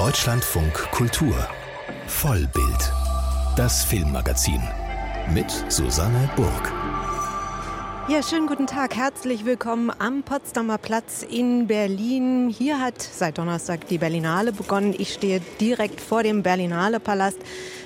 Deutschlandfunk Kultur Vollbild. Das Filmmagazin mit Susanne Burg. Ja, schönen guten Tag. Herzlich willkommen am Potsdamer Platz in Berlin. Hier hat seit Donnerstag die Berlinale begonnen. Ich stehe direkt vor dem Berlinale Palast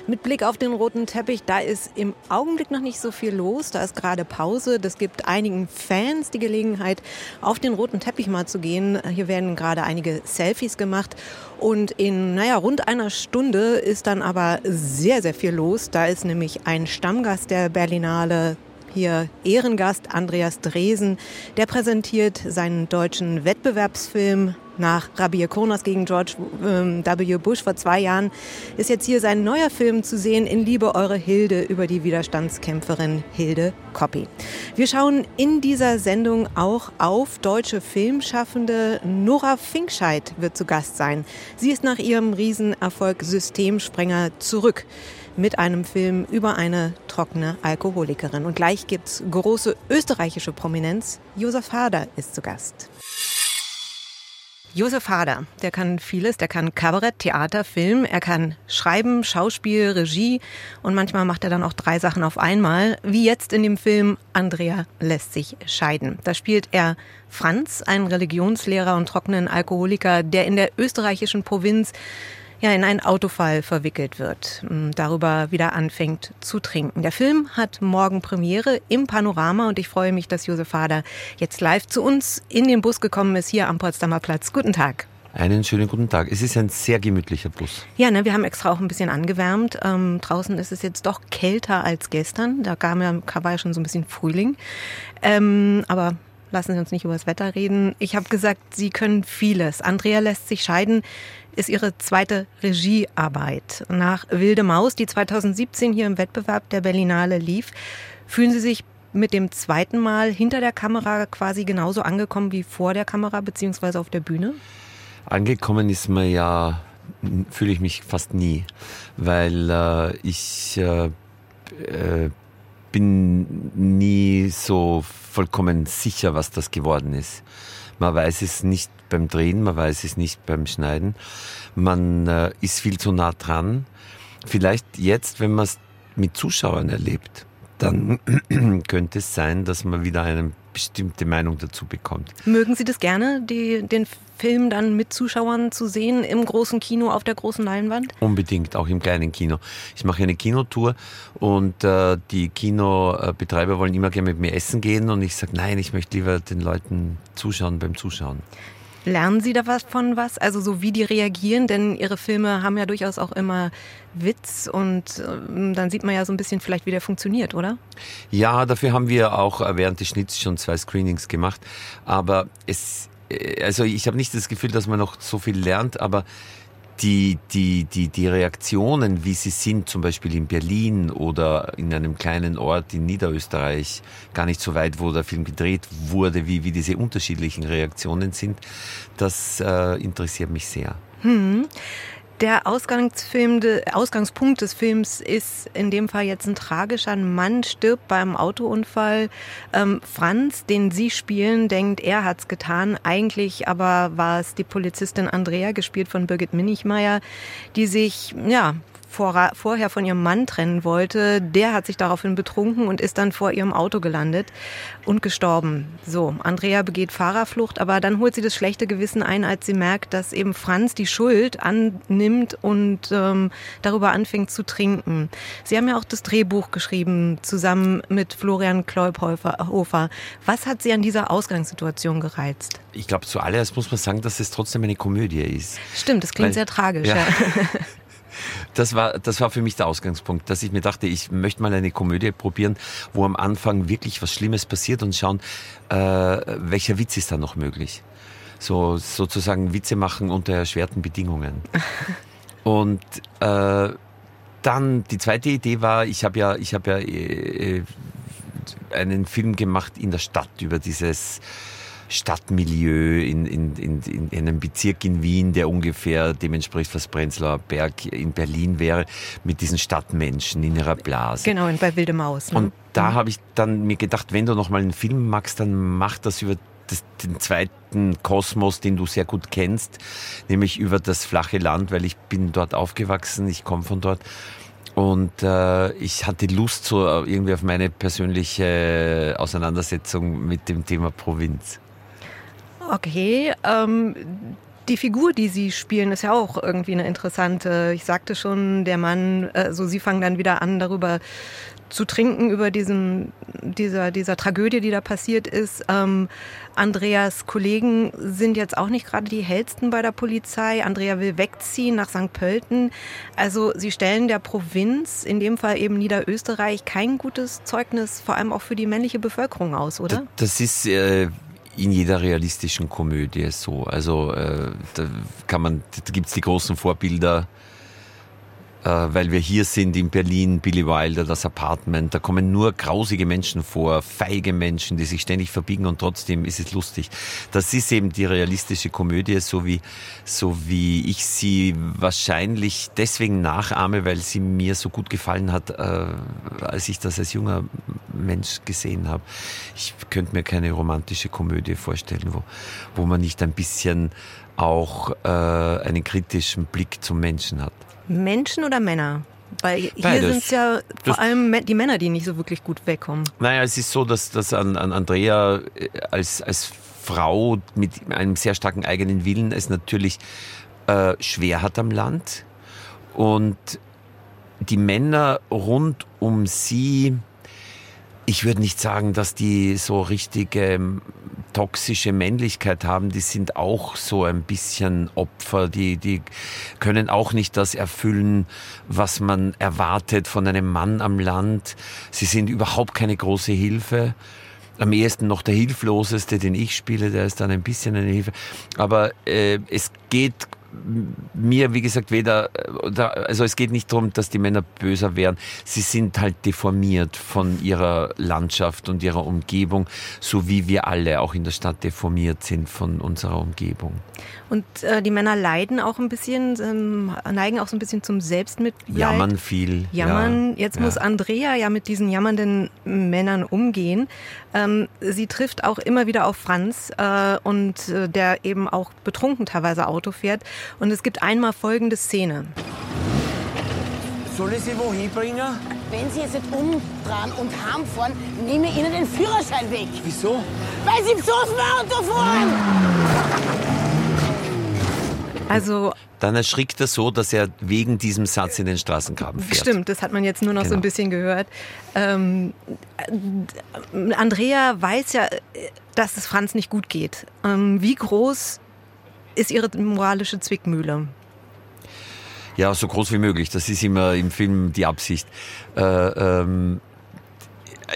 mit Blick auf den roten Teppich. Da ist im Augenblick noch nicht so viel los. Da ist gerade Pause. Das gibt einigen Fans die Gelegenheit, auf den roten Teppich mal zu gehen. Hier werden gerade einige Selfies gemacht. Und in, naja, rund einer Stunde ist dann aber sehr, sehr viel los. Da ist nämlich ein Stammgast der Berlinale hier Ehrengast Andreas Dresen. Der präsentiert seinen deutschen Wettbewerbsfilm nach Rabir Kronos gegen George ähm, W. Bush vor zwei Jahren ist jetzt hier sein neuer Film zu sehen, In Liebe Eure Hilde, über die Widerstandskämpferin Hilde Koppi. Wir schauen in dieser Sendung auch auf deutsche Filmschaffende. Nora Finkscheid wird zu Gast sein. Sie ist nach ihrem Riesenerfolg Systemsprenger zurück mit einem Film über eine trockene Alkoholikerin. Und gleich gibt's große österreichische Prominenz. Josef Hader ist zu Gast. Josef Hader, der kann vieles, der kann Kabarett, Theater, Film, er kann schreiben, Schauspiel, Regie und manchmal macht er dann auch drei Sachen auf einmal, wie jetzt in dem Film Andrea lässt sich scheiden. Da spielt er Franz, einen Religionslehrer und trockenen Alkoholiker, der in der österreichischen Provinz ja in einen Autofall verwickelt wird, darüber wieder anfängt zu trinken. Der Film hat morgen Premiere im Panorama und ich freue mich, dass Josef Hader jetzt live zu uns in den Bus gekommen ist, hier am Potsdamer Platz. Guten Tag. Einen schönen guten Tag. Es ist ein sehr gemütlicher Bus. Ja, ne, wir haben extra auch ein bisschen angewärmt. Ähm, draußen ist es jetzt doch kälter als gestern. Da kam ja, war ja schon so ein bisschen Frühling. Ähm, aber lassen Sie uns nicht über das Wetter reden. Ich habe gesagt, Sie können vieles. Andrea lässt sich scheiden ist ihre zweite Regiearbeit. Nach Wilde Maus, die 2017 hier im Wettbewerb der Berlinale lief, fühlen Sie sich mit dem zweiten Mal hinter der Kamera quasi genauso angekommen wie vor der Kamera beziehungsweise auf der Bühne? Angekommen ist mir ja, fühle ich mich fast nie, weil äh, ich äh, äh, bin nie so vollkommen sicher, was das geworden ist. Man weiß es nicht beim Drehen, man weiß es nicht beim Schneiden. Man äh, ist viel zu nah dran. Vielleicht jetzt, wenn man es mit Zuschauern erlebt, dann könnte es sein, dass man wieder eine bestimmte Meinung dazu bekommt. Mögen Sie das gerne, die, den Film dann mit Zuschauern zu sehen im großen Kino auf der großen Leinwand? Unbedingt, auch im kleinen Kino. Ich mache eine Kinotour und äh, die Kinobetreiber wollen immer gerne mit mir essen gehen und ich sage, nein, ich möchte lieber den Leuten zuschauen beim Zuschauen. Lernen Sie da was? Also so wie die reagieren, denn Ihre Filme haben ja durchaus auch immer Witz und ähm, dann sieht man ja so ein bisschen vielleicht, wie der funktioniert, oder? Ja, dafür haben wir auch während des Schnitts schon zwei Screenings gemacht. Aber es, äh, also ich habe nicht das Gefühl, dass man noch so viel lernt, aber die, die, die, die Reaktionen, wie sie sind, zum Beispiel in Berlin oder in einem kleinen Ort in Niederösterreich, gar nicht so weit, wo der Film gedreht wurde, wie, wie diese unterschiedlichen Reaktionen sind, das äh, interessiert mich sehr. Hm. Der Ausgangsfilm, Ausgangspunkt des Films ist in dem Fall jetzt ein tragischer. Ein Mann stirbt beim Autounfall. Ähm, Franz, den Sie spielen, denkt, er hat's getan. Eigentlich aber war es die Polizistin Andrea, gespielt von Birgit Minichmeier, die sich ja vor, vorher von ihrem Mann trennen wollte, der hat sich daraufhin betrunken und ist dann vor ihrem Auto gelandet und gestorben. So, Andrea begeht Fahrerflucht, aber dann holt sie das schlechte Gewissen ein, als sie merkt, dass eben Franz die Schuld annimmt und ähm, darüber anfängt zu trinken. Sie haben ja auch das Drehbuch geschrieben, zusammen mit Florian Kleubhofer. Was hat Sie an dieser Ausgangssituation gereizt? Ich glaube, zuallererst muss man sagen, dass es trotzdem eine Komödie ist. Stimmt, das klingt Weil, sehr tragisch. Ja. ja. Das war, das war für mich der Ausgangspunkt, dass ich mir dachte, ich möchte mal eine Komödie probieren, wo am Anfang wirklich was Schlimmes passiert und schauen, äh, welcher Witz ist da noch möglich. So, sozusagen Witze machen unter erschwerten Bedingungen. und äh, dann die zweite Idee war, ich habe ja, ich habe ja äh, einen Film gemacht in der Stadt über dieses Stadtmilieu in, in, in, in einem Bezirk in Wien, der ungefähr dem entspricht, was Prenzlauer Berg in Berlin wäre, mit diesen Stadtmenschen in ihrer Blase. Genau, bei Wilde Maus. Ne? Und da mhm. habe ich dann mir gedacht, wenn du noch mal einen Film magst, dann mach das über das, den zweiten Kosmos, den du sehr gut kennst, nämlich über das flache Land, weil ich bin dort aufgewachsen, ich komme von dort. Und äh, ich hatte Lust so irgendwie auf meine persönliche Auseinandersetzung mit dem Thema Provinz. Okay, ähm, die Figur, die Sie spielen, ist ja auch irgendwie eine interessante. Ich sagte schon, der Mann, also Sie fangen dann wieder an, darüber zu trinken, über diesen, dieser, dieser Tragödie, die da passiert ist. Ähm, Andreas Kollegen sind jetzt auch nicht gerade die hellsten bei der Polizei. Andrea will wegziehen nach St. Pölten. Also Sie stellen der Provinz, in dem Fall eben Niederösterreich, kein gutes Zeugnis, vor allem auch für die männliche Bevölkerung aus, oder? Das ist äh, in jeder realistischen Komödie so. Also äh, da kann man, da gibt's die großen Vorbilder weil wir hier sind in Berlin, Billy Wilder, das Apartment, da kommen nur grausige Menschen vor, feige Menschen, die sich ständig verbiegen und trotzdem ist es lustig. Das ist eben die realistische Komödie, so wie, so wie ich sie wahrscheinlich deswegen nachahme, weil sie mir so gut gefallen hat, äh, als ich das als junger Mensch gesehen habe. Ich könnte mir keine romantische Komödie vorstellen, wo, wo man nicht ein bisschen auch äh, einen kritischen Blick zum Menschen hat. Menschen oder Männer? Weil hier sind es ja vor allem die Männer, die nicht so wirklich gut wegkommen. Naja, es ist so, dass, dass an, an Andrea äh, als, als Frau mit einem sehr starken eigenen Willen es natürlich äh, schwer hat am Land. Und die Männer rund um sie ich würde nicht sagen, dass die so richtige ähm, toxische Männlichkeit haben. Die sind auch so ein bisschen Opfer. Die, die können auch nicht das erfüllen, was man erwartet von einem Mann am Land. Sie sind überhaupt keine große Hilfe. Am ehesten noch der Hilfloseste, den ich spiele, der ist dann ein bisschen eine Hilfe. Aber äh, es geht mir, wie gesagt, weder, also es geht nicht darum, dass die Männer böser wären. Sie sind halt deformiert von ihrer Landschaft und ihrer Umgebung, so wie wir alle auch in der Stadt deformiert sind von unserer Umgebung. Und äh, die Männer leiden auch ein bisschen, ähm, neigen auch so ein bisschen zum Selbstmitleid. Jammern viel. Jammern. Ja, Jetzt ja. muss Andrea ja mit diesen jammernden Männern umgehen. Ähm, sie trifft auch immer wieder auf Franz äh, und äh, der eben auch betrunken teilweise Auto fährt. Und es gibt einmal folgende Szene. Soll ich Sie wohin bringen? Wenn Sie jetzt nicht umdrehen und heimfahren, nehme ich Ihnen den Führerschein weg. Wieso? Weil Sie besoffen Auto fahren! Also dann erschrickt er so, dass er wegen diesem Satz in den Straßengraben fährt. Stimmt, das hat man jetzt nur noch genau. so ein genau. bisschen gehört. Ähm, Andrea weiß ja, dass es Franz nicht gut geht. Ähm, wie groß ist ihre moralische Zwickmühle? Ja, so groß wie möglich. Das ist immer im Film die Absicht. Äh, ähm,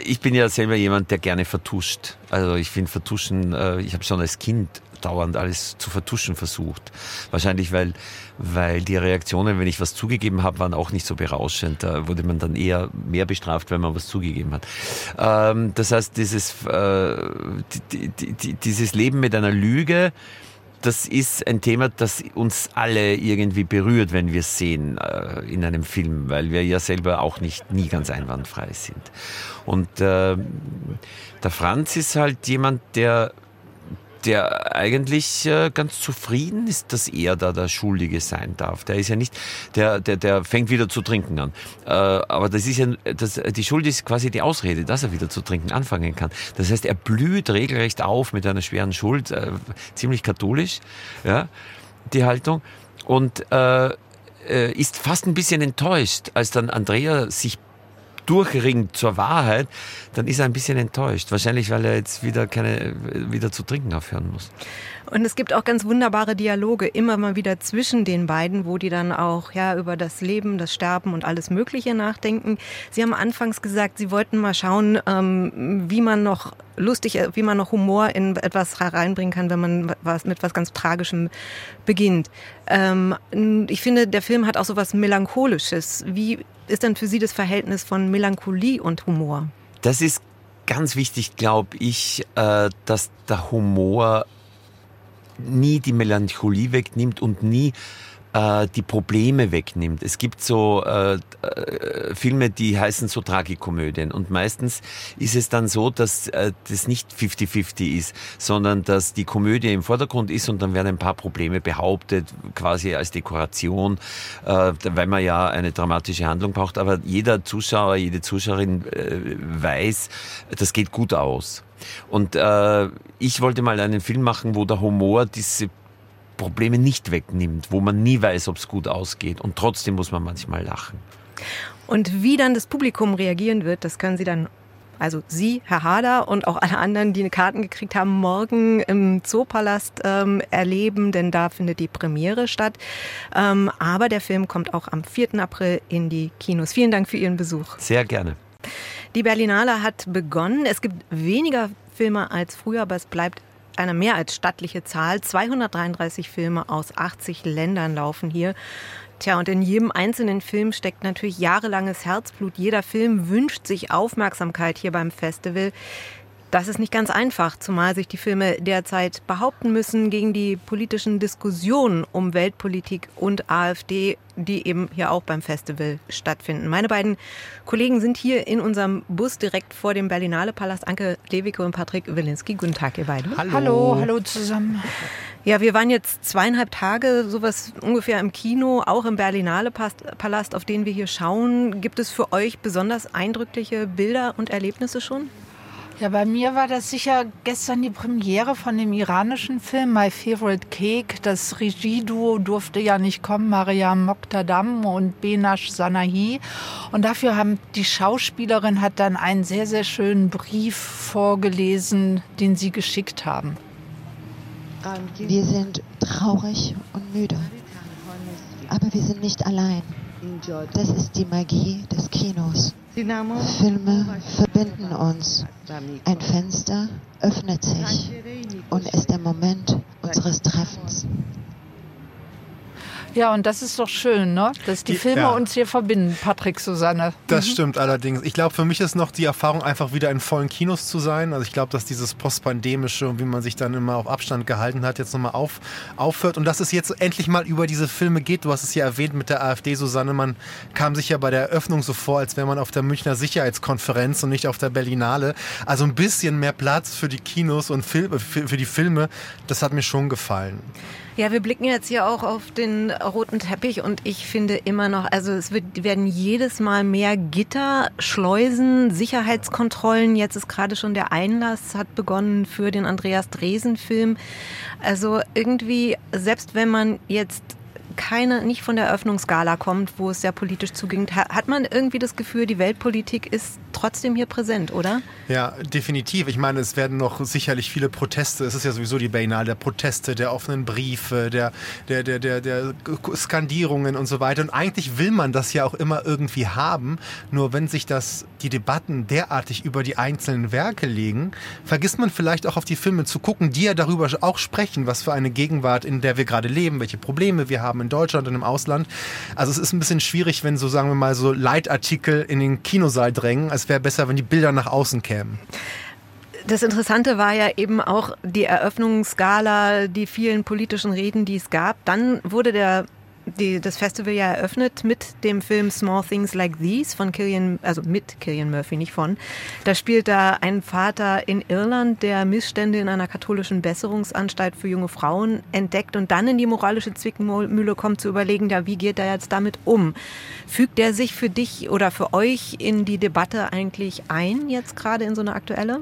ich bin ja selber jemand, der gerne vertuscht. Also ich finde Vertuschen, äh, ich habe schon als Kind dauernd alles zu vertuschen versucht. Wahrscheinlich, weil, weil die Reaktionen, wenn ich was zugegeben habe, waren auch nicht so berauschend. Da wurde man dann eher mehr bestraft, wenn man was zugegeben hat. Ähm, das heißt, dieses, äh, die, die, die, dieses Leben mit einer Lüge, das ist ein Thema, das uns alle irgendwie berührt, wenn wir es sehen äh, in einem Film, weil wir ja selber auch nicht nie ganz einwandfrei sind. Und äh, der Franz ist halt jemand, der der eigentlich äh, ganz zufrieden ist, dass er da der Schuldige sein darf. Der ist ja nicht, der, der, der fängt wieder zu trinken an. Äh, aber das ist ja, das, die Schuld ist quasi die Ausrede, dass er wieder zu trinken anfangen kann. Das heißt, er blüht regelrecht auf mit einer schweren Schuld, äh, ziemlich katholisch, ja, die Haltung. Und äh, äh ist fast ein bisschen enttäuscht, als dann Andrea sich durchringt zur Wahrheit, dann ist er ein bisschen enttäuscht. Wahrscheinlich, weil er jetzt wieder keine, wieder zu trinken aufhören muss. Und es gibt auch ganz wunderbare Dialoge immer mal wieder zwischen den beiden, wo die dann auch ja über das Leben, das Sterben und alles Mögliche nachdenken. Sie haben anfangs gesagt, Sie wollten mal schauen, ähm, wie man noch lustig, wie man noch Humor in etwas hereinbringen kann, wenn man was mit was ganz Tragischem beginnt. Ähm, ich finde, der Film hat auch so was Melancholisches. Wie ist denn für Sie das Verhältnis von Melancholie und Humor? Das ist ganz wichtig, glaube ich, äh, dass der Humor nie die Melancholie wegnimmt und nie äh, die Probleme wegnimmt. Es gibt so äh, äh, Filme, die heißen so Tragikomödien und meistens ist es dann so, dass äh, das nicht 50-50 ist, sondern dass die Komödie im Vordergrund ist und dann werden ein paar Probleme behauptet, quasi als Dekoration, äh, weil man ja eine dramatische Handlung braucht. Aber jeder Zuschauer, jede Zuschauerin äh, weiß, das geht gut aus. Und äh, ich wollte mal einen Film machen, wo der Humor diese Probleme nicht wegnimmt, wo man nie weiß, ob es gut ausgeht. Und trotzdem muss man manchmal lachen. Und wie dann das Publikum reagieren wird, das können Sie dann, also Sie, Herr Hader und auch alle anderen, die Karten gekriegt haben, morgen im Zoopalast ähm, erleben, denn da findet die Premiere statt. Ähm, aber der Film kommt auch am 4. April in die Kinos. Vielen Dank für Ihren Besuch. Sehr gerne. Die Berlinale hat begonnen. Es gibt weniger Filme als früher, aber es bleibt eine mehr als stattliche Zahl. 233 Filme aus 80 Ländern laufen hier. Tja, und in jedem einzelnen Film steckt natürlich jahrelanges Herzblut. Jeder Film wünscht sich Aufmerksamkeit hier beim Festival. Das ist nicht ganz einfach, zumal sich die Filme derzeit behaupten müssen gegen die politischen Diskussionen um Weltpolitik und AfD, die eben hier auch beim Festival stattfinden. Meine beiden Kollegen sind hier in unserem Bus direkt vor dem Berlinale Palast. Anke Lewicke und Patrick Wilinski. Guten Tag, ihr beiden. Hallo. Hallo, hallo zusammen. Ja, wir waren jetzt zweieinhalb Tage, sowas ungefähr im Kino, auch im Berlinale Palast, auf den wir hier schauen. Gibt es für euch besonders eindrückliche Bilder und Erlebnisse schon? Ja, bei mir war das sicher gestern die Premiere von dem iranischen Film My Favorite Cake. Das Regieduo durfte ja nicht kommen, Mariam Moktadam und Benash Sanahi. Und dafür haben die Schauspielerin hat dann einen sehr, sehr schönen Brief vorgelesen, den sie geschickt haben. Wir sind traurig und müde, aber wir sind nicht allein. Das ist die Magie des Kinos. Filme verbinden uns. Ein Fenster öffnet sich und ist der Moment unseres Treffens. Ja, und das ist doch schön, ne? dass die Filme ja. uns hier verbinden, Patrick, Susanne. Das mhm. stimmt allerdings. Ich glaube, für mich ist noch die Erfahrung, einfach wieder in vollen Kinos zu sein. Also ich glaube, dass dieses postpandemische und wie man sich dann immer auf Abstand gehalten hat, jetzt nochmal auf, aufhört und dass es jetzt endlich mal über diese Filme geht. Du hast es ja erwähnt mit der AfD, Susanne. Man kam sich ja bei der Eröffnung so vor, als wäre man auf der Münchner Sicherheitskonferenz und nicht auf der Berlinale. Also ein bisschen mehr Platz für die Kinos und Fil für, für die Filme, das hat mir schon gefallen. Ja, wir blicken jetzt hier auch auf den roten Teppich und ich finde immer noch, also es wird, werden jedes Mal mehr Gitter, Schleusen, Sicherheitskontrollen. Jetzt ist gerade schon der Einlass, hat begonnen für den Andreas Dresen Film. Also irgendwie, selbst wenn man jetzt keine, nicht von der Eröffnungsgala kommt, wo es sehr politisch zuging, hat man irgendwie das Gefühl, die Weltpolitik ist trotzdem hier präsent, oder? Ja, definitiv. Ich meine, es werden noch sicherlich viele Proteste. Es ist ja sowieso die Biennale der Proteste, der offenen Briefe, der, der, der, der, der Skandierungen und so weiter. Und eigentlich will man das ja auch immer irgendwie haben. Nur wenn sich das, die Debatten derartig über die einzelnen Werke legen, vergisst man vielleicht auch auf die Filme zu gucken, die ja darüber auch sprechen, was für eine Gegenwart, in der wir gerade leben, welche Probleme wir haben in Deutschland und im Ausland. Also es ist ein bisschen schwierig, wenn so, sagen wir mal, so Leitartikel in den Kinosaal drängen. Es wäre besser, wenn die Bilder nach außen kämen. Das Interessante war ja eben auch die Eröffnungsgala, die vielen politischen Reden, die es gab. Dann wurde der die, das Festival ja eröffnet mit dem Film Small Things Like These von Killian, also mit Killian Murphy, nicht von. Da spielt da ein Vater in Irland, der Missstände in einer katholischen Besserungsanstalt für junge Frauen entdeckt und dann in die moralische Zwickmühle kommt, zu überlegen, ja, wie geht er jetzt damit um? Fügt er sich für dich oder für euch in die Debatte eigentlich ein, jetzt gerade in so eine aktuelle?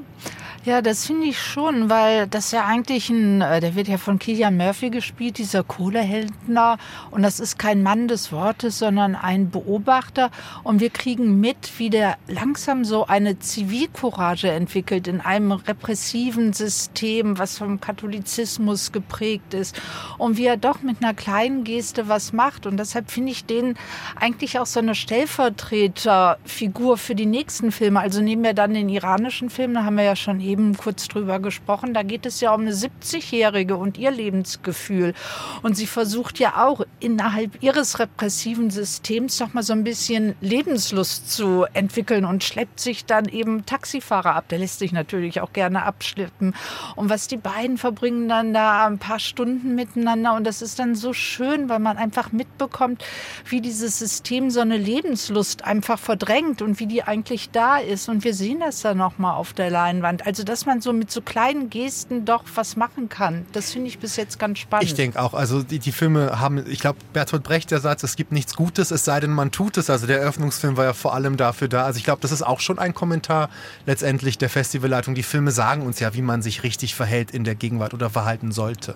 Ja, das finde ich schon, weil das ja eigentlich ein, äh, der wird ja von Kilian Murphy gespielt, dieser Kohlehändler. Und das ist kein Mann des Wortes, sondern ein Beobachter. Und wir kriegen mit, wie der langsam so eine Zivilcourage entwickelt in einem repressiven System, was vom Katholizismus geprägt ist. Und wie er doch mit einer kleinen Geste was macht. Und deshalb finde ich den eigentlich auch so eine Stellvertreterfigur für die nächsten Filme. Also nehmen wir dann den iranischen Film, da haben wir ja schon eben eben kurz drüber gesprochen. Da geht es ja um eine 70-Jährige und ihr Lebensgefühl. Und sie versucht ja auch innerhalb ihres repressiven Systems noch mal so ein bisschen Lebenslust zu entwickeln und schleppt sich dann eben Taxifahrer ab. Der lässt sich natürlich auch gerne abschleppen. Und was die beiden verbringen dann da ein paar Stunden miteinander und das ist dann so schön, weil man einfach mitbekommt, wie dieses System so eine Lebenslust einfach verdrängt und wie die eigentlich da ist. Und wir sehen das dann nochmal auf der Leinwand. Also, dass man so mit so kleinen Gesten doch was machen kann. Das finde ich bis jetzt ganz spannend. Ich denke auch. Also, die, die Filme haben, ich glaube, Bertolt Brecht, der Satz, es gibt nichts Gutes, es sei denn, man tut es. Also, der Eröffnungsfilm war ja vor allem dafür da. Also, ich glaube, das ist auch schon ein Kommentar letztendlich der Festivalleitung. Die Filme sagen uns ja, wie man sich richtig verhält in der Gegenwart oder verhalten sollte.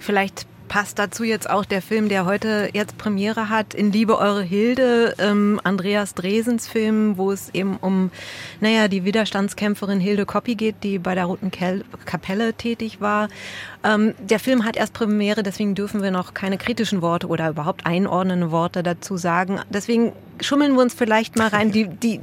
Vielleicht passt dazu jetzt auch der Film, der heute jetzt Premiere hat, In Liebe Eure Hilde, ähm, Andreas Dresens Film, wo es eben um, naja, die Widerstandskämpferin Hilde Koppi geht, die bei der Roten Kapelle tätig war. Ähm, der Film hat erst Premiere, deswegen dürfen wir noch keine kritischen Worte oder überhaupt einordnende Worte dazu sagen. Deswegen schummeln wir uns vielleicht mal rein. Die, die,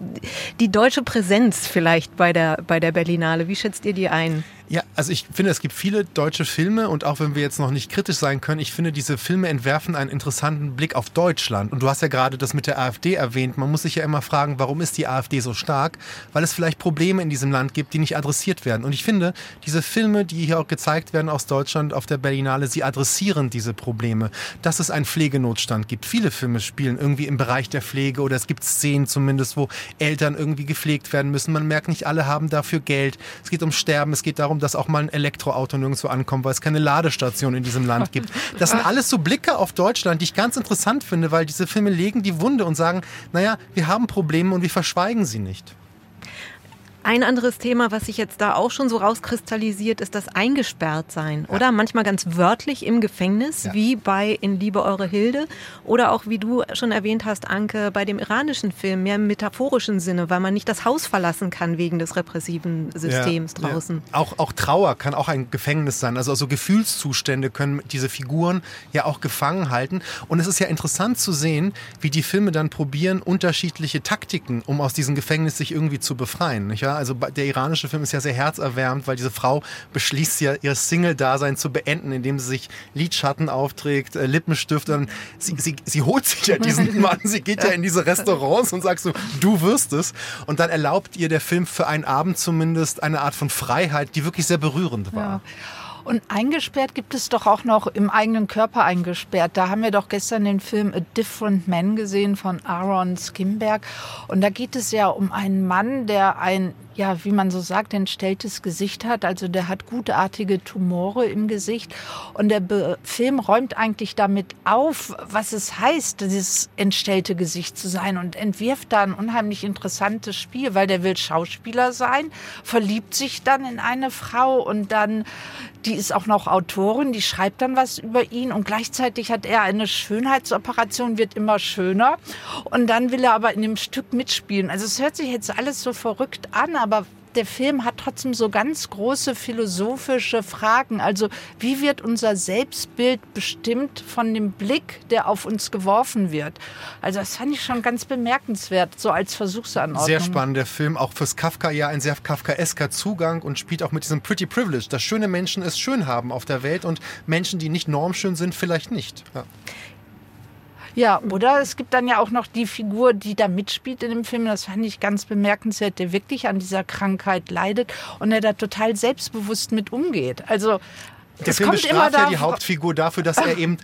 die deutsche Präsenz vielleicht bei der, bei der Berlinale, wie schätzt ihr die ein? Ja, also ich finde, es gibt viele deutsche Filme und auch wenn wir jetzt noch nicht kritisch sein können, ich finde, diese Filme entwerfen einen interessanten Blick auf Deutschland. Und du hast ja gerade das mit der AfD erwähnt. Man muss sich ja immer fragen, warum ist die AfD so stark? Weil es vielleicht Probleme in diesem Land gibt, die nicht adressiert werden. Und ich finde, diese Filme, die hier auch gezeigt werden aus Deutschland auf der Berlinale, sie adressieren diese Probleme. Dass es einen Pflegenotstand gibt. Viele Filme spielen irgendwie im Bereich der Pflege oder es gibt Szenen zumindest, wo Eltern irgendwie gepflegt werden müssen. Man merkt, nicht alle haben dafür Geld. Es geht um Sterben, es geht darum, dass auch mal ein Elektroauto nirgendwo ankommt, weil es keine Ladestation in diesem Land gibt. Das sind alles so Blicke auf Deutschland, die ich ganz interessant finde, weil diese Filme legen die Wunde und sagen, naja, wir haben Probleme und wir verschweigen sie nicht. Ein anderes Thema, was sich jetzt da auch schon so rauskristallisiert, ist das Eingesperrtsein, ja. oder? Manchmal ganz wörtlich im Gefängnis, ja. wie bei In Liebe Eure Hilde. Oder auch, wie du schon erwähnt hast, Anke, bei dem iranischen Film, mehr im metaphorischen Sinne, weil man nicht das Haus verlassen kann wegen des repressiven Systems ja, draußen. Auch, auch Trauer kann auch ein Gefängnis sein. Also, also Gefühlszustände können diese Figuren ja auch gefangen halten. Und es ist ja interessant zu sehen, wie die Filme dann probieren, unterschiedliche Taktiken, um aus diesem Gefängnis sich irgendwie zu befreien. Nicht wahr? Also der iranische Film ist ja sehr herzerwärmend, weil diese Frau beschließt ja ihr Single-Dasein zu beenden, indem sie sich Lidschatten aufträgt, äh, Lippenstift. Und sie, sie, sie holt sich ja diesen Mann, sie geht ja in diese Restaurants und sagt so, du wirst es. Und dann erlaubt ihr der Film für einen Abend zumindest eine Art von Freiheit, die wirklich sehr berührend war. Ja. Und eingesperrt gibt es doch auch noch im eigenen Körper eingesperrt. Da haben wir doch gestern den Film A Different Man gesehen von Aaron Skimberg. Und da geht es ja um einen Mann, der ein ja, wie man so sagt, entstelltes Gesicht hat. Also der hat gutartige Tumore im Gesicht. Und der Be Film räumt eigentlich damit auf, was es heißt, dieses entstellte Gesicht zu sein und entwirft da ein unheimlich interessantes Spiel, weil der will Schauspieler sein, verliebt sich dann in eine Frau und dann, die ist auch noch Autorin, die schreibt dann was über ihn und gleichzeitig hat er eine Schönheitsoperation, wird immer schöner. Und dann will er aber in dem Stück mitspielen. Also es hört sich jetzt alles so verrückt an, aber der Film hat trotzdem so ganz große philosophische Fragen. Also wie wird unser Selbstbild bestimmt von dem Blick, der auf uns geworfen wird? Also das fand ich schon ganz bemerkenswert, so als Versuchsanordnung. Sehr spannender Film, auch fürs Kafka ja ein sehr kafkaesker Zugang und spielt auch mit diesem Pretty Privilege, dass schöne Menschen es schön haben auf der Welt und Menschen, die nicht normschön sind, vielleicht nicht. Ja. Ja, oder es gibt dann ja auch noch die Figur, die da mitspielt in dem Film. Das fand ich ganz bemerkenswert, der wirklich an dieser Krankheit leidet und der da total selbstbewusst mit umgeht. Also der es Film bestraft ja die Hauptfigur dafür, dass er eben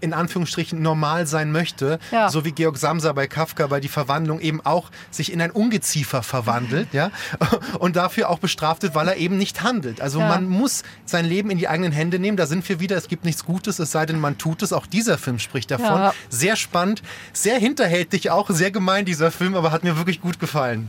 in Anführungsstrichen normal sein möchte, ja. so wie Georg Samsa bei Kafka, weil die Verwandlung eben auch sich in ein Ungeziefer verwandelt, ja, und dafür auch bestraft wird, weil er eben nicht handelt. Also ja. man muss sein Leben in die eigenen Hände nehmen. Da sind wir wieder. Es gibt nichts Gutes, es sei denn, man tut es. Auch dieser Film spricht davon. Ja. Sehr spannend, sehr hinterhältig auch, sehr gemein dieser Film, aber hat mir wirklich gut gefallen.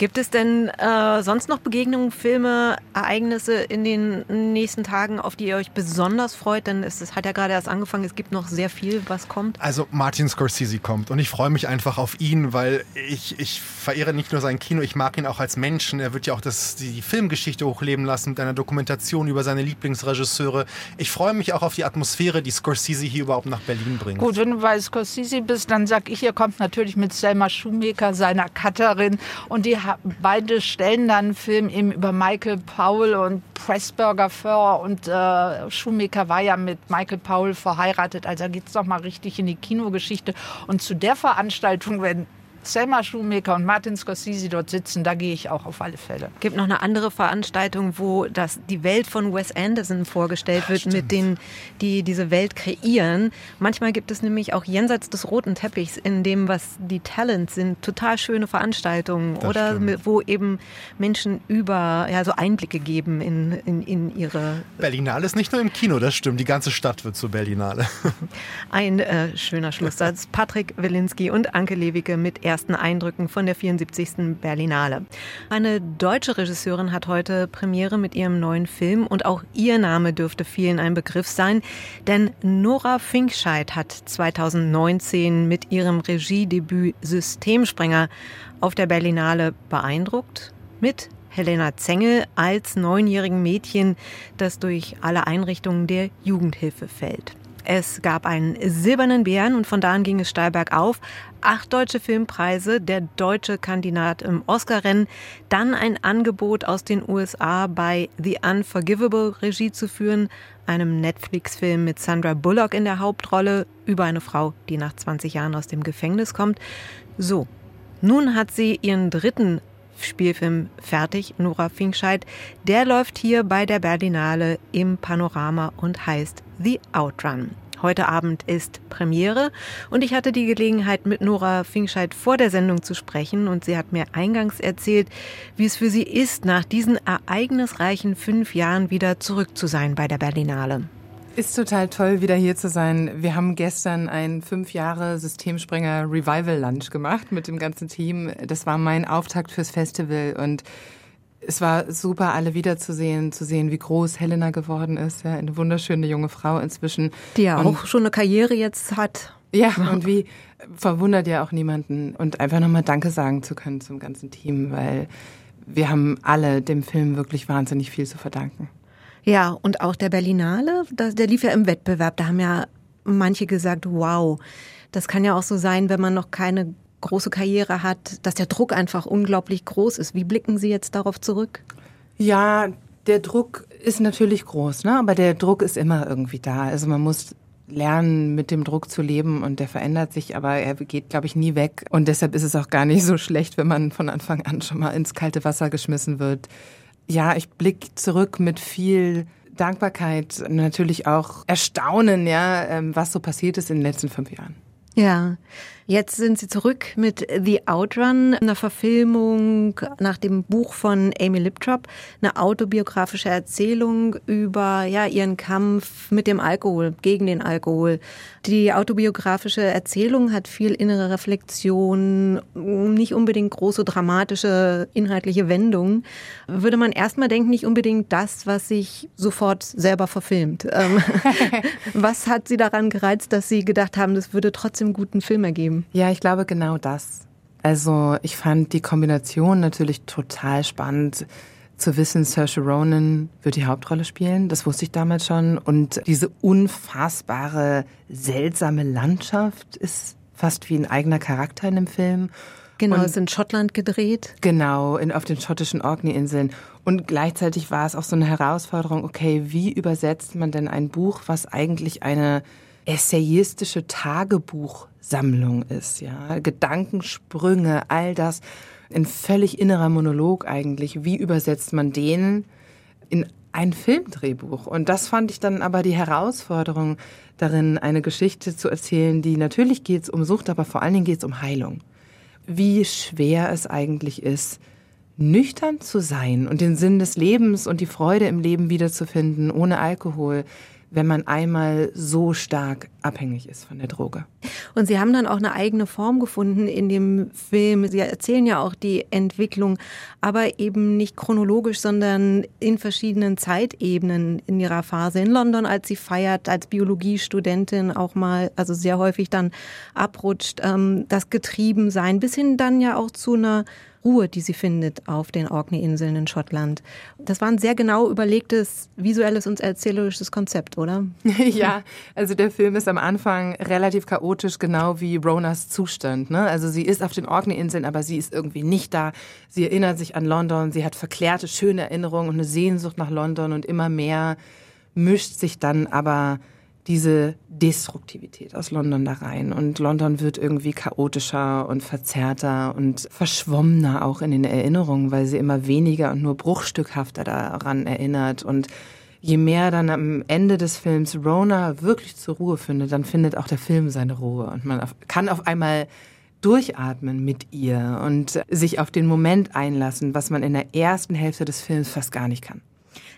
Gibt es denn äh, sonst noch Begegnungen, Filme, Ereignisse in den nächsten Tagen, auf die ihr euch besonders freut? Denn es, es hat ja gerade erst angefangen, es gibt noch sehr viel, was kommt. Also Martin Scorsese kommt und ich freue mich einfach auf ihn, weil ich, ich verehre nicht nur sein Kino, ich mag ihn auch als Menschen. Er wird ja auch das, die Filmgeschichte hochleben lassen mit einer Dokumentation über seine Lieblingsregisseure. Ich freue mich auch auf die Atmosphäre, die Scorsese hier überhaupt nach Berlin bringt. Gut, wenn du bei Scorsese bist, dann sag ich, hier kommt natürlich mit Selma Schumacher, seiner Cutterin und die beide stellen dann einen Film eben über Michael Powell und Pressburger Fur und äh, Schumacher war ja mit Michael Powell verheiratet. Also da geht es mal richtig in die Kinogeschichte. Und zu der Veranstaltung, wenn Selma Schumacher und Martin Scorsese dort sitzen, da gehe ich auch auf alle Fälle. Es gibt noch eine andere Veranstaltung, wo das, die Welt von Wes Anderson vorgestellt wird, Stimmt. mit denen, die diese Welt kreieren. Manchmal gibt es nämlich auch jenseits des roten Teppichs, in dem, was die Talents sind, total schöne Veranstaltungen das oder stimmt. wo eben Menschen über, ja, so Einblicke geben in, in, in ihre. Berlinale ist nicht nur im Kino, das stimmt. Die ganze Stadt wird zur Berlinale. Ein äh, schöner Schlusssatz. Patrick Wilinski und Anke Lewicke mit ersten Eindrücken von der 74. Berlinale. Eine deutsche Regisseurin hat heute Premiere mit ihrem neuen Film und auch ihr Name dürfte vielen ein Begriff sein, denn Nora Finkscheid hat 2019 mit ihrem Regiedebüt Systemsprenger auf der Berlinale beeindruckt mit Helena Zengel als neunjährigen Mädchen, das durch alle Einrichtungen der Jugendhilfe fällt. Es gab einen silbernen Bären und von da an ging es steil bergauf. Acht deutsche Filmpreise, der deutsche Kandidat im Oscar-Rennen, dann ein Angebot aus den USA bei The Unforgivable Regie zu führen, einem Netflix-Film mit Sandra Bullock in der Hauptrolle über eine Frau, die nach 20 Jahren aus dem Gefängnis kommt. So, nun hat sie ihren dritten Spielfilm fertig, Nora Finkscheid. Der läuft hier bei der Berlinale im Panorama und heißt The Outrun. Heute Abend ist Premiere und ich hatte die Gelegenheit, mit Nora Finkscheid vor der Sendung zu sprechen und sie hat mir eingangs erzählt, wie es für sie ist, nach diesen ereignisreichen fünf Jahren wieder zurück zu sein bei der Berlinale. Ist total toll, wieder hier zu sein. Wir haben gestern ein fünf Jahre Systemsprenger Revival Lunch gemacht mit dem ganzen Team. Das war mein Auftakt fürs Festival und es war super, alle wiederzusehen, zu sehen, wie groß Helena geworden ist. Ja, eine wunderschöne junge Frau inzwischen. Die ja auch schon eine Karriere jetzt hat. Ja, und wie verwundert ja auch niemanden. Und einfach nochmal Danke sagen zu können zum ganzen Team, weil wir haben alle dem Film wirklich wahnsinnig viel zu verdanken. Ja, und auch der Berlinale, der lief ja im Wettbewerb. Da haben ja manche gesagt, wow, das kann ja auch so sein, wenn man noch keine große Karriere hat, dass der Druck einfach unglaublich groß ist. Wie blicken Sie jetzt darauf zurück? Ja, der Druck ist natürlich groß, ne? aber der Druck ist immer irgendwie da. Also man muss lernen, mit dem Druck zu leben und der verändert sich, aber er geht, glaube ich, nie weg. Und deshalb ist es auch gar nicht so schlecht, wenn man von Anfang an schon mal ins kalte Wasser geschmissen wird ja, ich blicke zurück mit viel Dankbarkeit, natürlich auch Erstaunen, ja, ähm, was so passiert ist in den letzten fünf Jahren. Ja, Jetzt sind Sie zurück mit The Outrun, einer Verfilmung nach dem Buch von Amy Liptrop, eine autobiografische Erzählung über ja, ihren Kampf mit dem Alkohol, gegen den Alkohol. Die autobiografische Erzählung hat viel innere Reflexion, nicht unbedingt große dramatische inhaltliche Wendungen. Würde man erstmal denken, nicht unbedingt das, was sich sofort selber verfilmt. Ähm, was hat Sie daran gereizt, dass Sie gedacht haben, das würde trotzdem einen guten Film ergeben? Ja, ich glaube genau das. Also ich fand die Kombination natürlich total spannend zu wissen, Saoirse Ronan wird die Hauptrolle spielen. Das wusste ich damals schon. Und diese unfassbare, seltsame Landschaft ist fast wie ein eigener Charakter in dem Film. Genau, und, es ist in Schottland gedreht. Genau, in, auf den schottischen Orkney-Inseln. Und gleichzeitig war es auch so eine Herausforderung, okay, wie übersetzt man denn ein Buch, was eigentlich eine essayistische Tagebuchsammlung ist, ja, Gedankensprünge, all das, ein völlig innerer Monolog eigentlich. Wie übersetzt man den in ein Filmdrehbuch? Und das fand ich dann aber die Herausforderung darin, eine Geschichte zu erzählen, die natürlich geht es um Sucht, aber vor allen Dingen geht es um Heilung. Wie schwer es eigentlich ist, nüchtern zu sein und den Sinn des Lebens und die Freude im Leben wiederzufinden, ohne Alkohol wenn man einmal so stark abhängig ist von der Droge. Und Sie haben dann auch eine eigene Form gefunden in dem Film. Sie erzählen ja auch die Entwicklung, aber eben nicht chronologisch, sondern in verschiedenen Zeitebenen in ihrer Phase. In London, als sie feiert, als Biologiestudentin auch mal, also sehr häufig dann abrutscht, ähm, das Getriebensein, bis hin dann ja auch zu einer Ruhe, die sie findet auf den Orkney-Inseln in Schottland. Das war ein sehr genau überlegtes visuelles und erzählerisches Konzept, oder? ja, also der Film ist am Anfang relativ chaotisch genau wie Ronas Zustand. Ne? Also sie ist auf den Orkney-Inseln, aber sie ist irgendwie nicht da. Sie erinnert sich an London, sie hat verklärte, schöne Erinnerungen und eine Sehnsucht nach London und immer mehr mischt sich dann aber diese Destruktivität aus London da rein. Und London wird irgendwie chaotischer und verzerrter und verschwommener auch in den Erinnerungen, weil sie immer weniger und nur bruchstückhafter daran erinnert. Und je mehr dann am Ende des Films Rona wirklich zur Ruhe findet, dann findet auch der Film seine Ruhe. Und man kann auf einmal durchatmen mit ihr und sich auf den Moment einlassen, was man in der ersten Hälfte des Films fast gar nicht kann.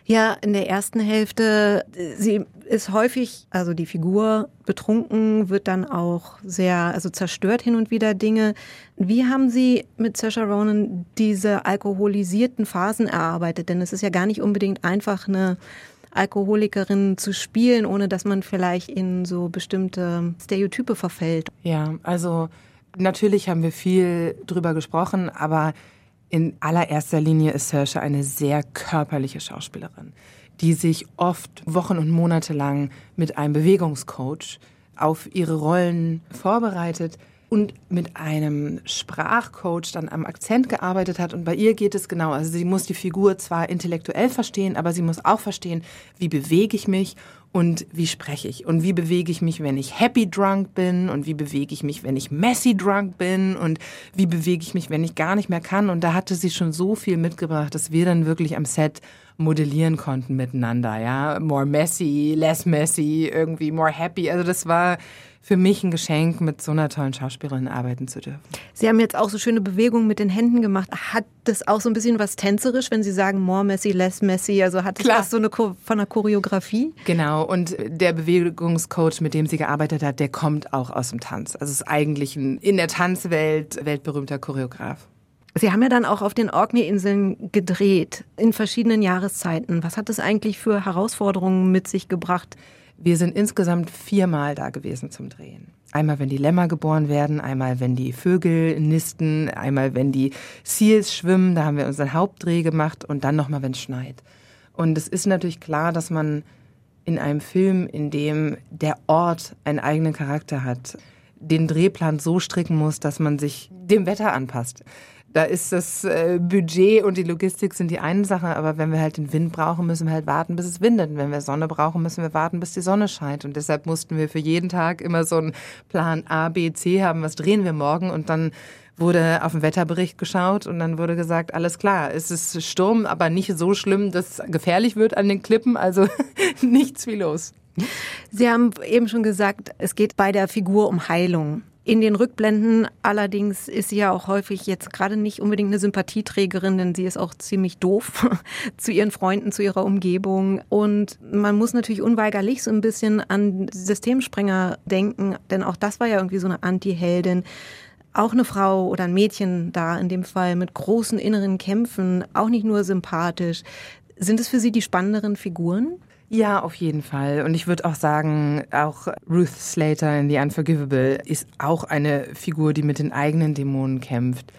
Ja, in der ersten Hälfte, sie ist häufig, also die Figur betrunken, wird dann auch sehr, also zerstört hin und wieder Dinge. Wie haben Sie mit Saoirse Ronan diese alkoholisierten Phasen erarbeitet? Denn es ist ja gar nicht unbedingt einfach eine Alkoholikerin zu spielen, ohne dass man vielleicht in so bestimmte Stereotype verfällt. Ja, also natürlich haben wir viel drüber gesprochen, aber in allererster Linie ist Saoirse eine sehr körperliche Schauspielerin, die sich oft Wochen und Monate lang mit einem Bewegungscoach auf ihre Rollen vorbereitet und mit einem Sprachcoach dann am Akzent gearbeitet hat. Und bei ihr geht es genau. Also sie muss die Figur zwar intellektuell verstehen, aber sie muss auch verstehen, wie bewege ich mich und wie spreche ich und wie bewege ich mich, wenn ich happy drunk bin und wie bewege ich mich, wenn ich messy drunk bin und wie bewege ich mich, wenn ich gar nicht mehr kann. Und da hatte sie schon so viel mitgebracht, dass wir dann wirklich am Set modellieren konnten miteinander, ja. More messy, less messy, irgendwie more happy. Also das war für mich ein Geschenk, mit so einer tollen Schauspielerin arbeiten zu dürfen. Sie haben jetzt auch so schöne Bewegungen mit den Händen gemacht. Hat das auch so ein bisschen was tänzerisch, wenn Sie sagen more messy, less messy? Also hat das was so eine von der Choreografie? Genau. Und der Bewegungscoach, mit dem sie gearbeitet hat, der kommt auch aus dem Tanz. Also ist eigentlich ein in der Tanzwelt weltberühmter Choreograf. Sie haben ja dann auch auf den Orkney-Inseln gedreht, in verschiedenen Jahreszeiten. Was hat das eigentlich für Herausforderungen mit sich gebracht? Wir sind insgesamt viermal da gewesen zum Drehen. Einmal, wenn die Lämmer geboren werden, einmal, wenn die Vögel nisten, einmal, wenn die Seals schwimmen, da haben wir unseren Hauptdreh gemacht und dann nochmal, wenn es schneit. Und es ist natürlich klar, dass man in einem Film, in dem der Ort einen eigenen Charakter hat, den Drehplan so stricken muss, dass man sich dem Wetter anpasst. Da ist das äh, Budget und die Logistik sind die eine Sache, aber wenn wir halt den Wind brauchen, müssen wir halt warten, bis es windet. Und wenn wir Sonne brauchen, müssen wir warten, bis die Sonne scheint. Und deshalb mussten wir für jeden Tag immer so einen Plan A, B, C haben. Was drehen wir morgen? Und dann wurde auf den Wetterbericht geschaut und dann wurde gesagt, alles klar, es ist Sturm, aber nicht so schlimm, dass es gefährlich wird an den Klippen, also nichts wie los. Sie haben eben schon gesagt, es geht bei der Figur um Heilung. In den Rückblenden allerdings ist sie ja auch häufig jetzt gerade nicht unbedingt eine Sympathieträgerin, denn sie ist auch ziemlich doof zu ihren Freunden, zu ihrer Umgebung. Und man muss natürlich unweigerlich so ein bisschen an Systemsprenger denken, denn auch das war ja irgendwie so eine Anti-Heldin. Auch eine Frau oder ein Mädchen da in dem Fall mit großen inneren Kämpfen, auch nicht nur sympathisch. Sind es für Sie die spannenderen Figuren? Ja, auf jeden Fall. Und ich würde auch sagen, auch Ruth Slater in The Unforgivable ist auch eine Figur, die mit den eigenen Dämonen kämpft.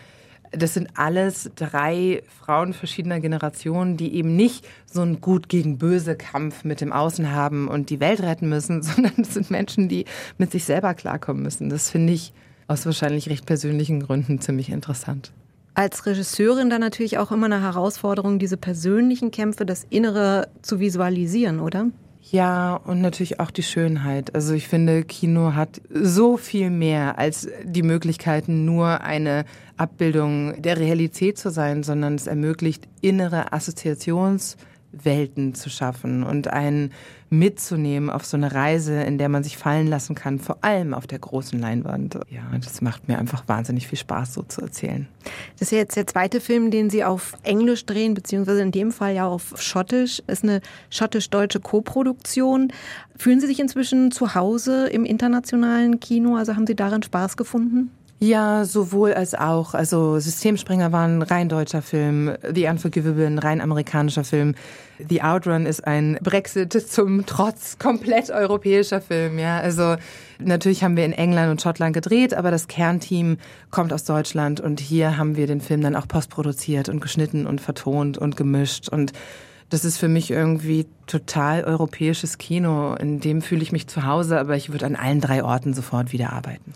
Das sind alles drei Frauen verschiedener Generationen, die eben nicht so einen gut gegen böse Kampf mit dem Außen haben und die Welt retten müssen, sondern es sind Menschen, die mit sich selber klarkommen müssen. Das finde ich aus wahrscheinlich recht persönlichen Gründen ziemlich interessant als Regisseurin dann natürlich auch immer eine Herausforderung, diese persönlichen Kämpfe, das Innere zu visualisieren, oder? Ja, und natürlich auch die Schönheit. Also ich finde, Kino hat so viel mehr als die Möglichkeiten, nur eine Abbildung der Realität zu sein, sondern es ermöglicht innere Assoziationswelten zu schaffen und einen mitzunehmen auf so eine Reise, in der man sich fallen lassen kann, vor allem auf der großen Leinwand. Ja, das macht mir einfach wahnsinnig viel Spaß, so zu erzählen. Das ist jetzt der zweite Film, den Sie auf Englisch drehen, beziehungsweise in dem Fall ja auf Schottisch. Ist eine schottisch-deutsche Koproduktion. Fühlen Sie sich inzwischen zu Hause im internationalen Kino? Also haben Sie darin Spaß gefunden? Ja, sowohl als auch. Also Systemspringer war ein rein deutscher Film, The Unforgivable ein rein amerikanischer Film. The Outrun ist ein Brexit zum Trotz komplett europäischer Film. Ja, also natürlich haben wir in England und Schottland gedreht, aber das Kernteam kommt aus Deutschland und hier haben wir den Film dann auch postproduziert und geschnitten und vertont und gemischt und Das ist für mich irgendwie total europäisches Kino. In dem fühle ich mich zu Hause, aber ich würde an allen drei Orten sofort wieder arbeiten.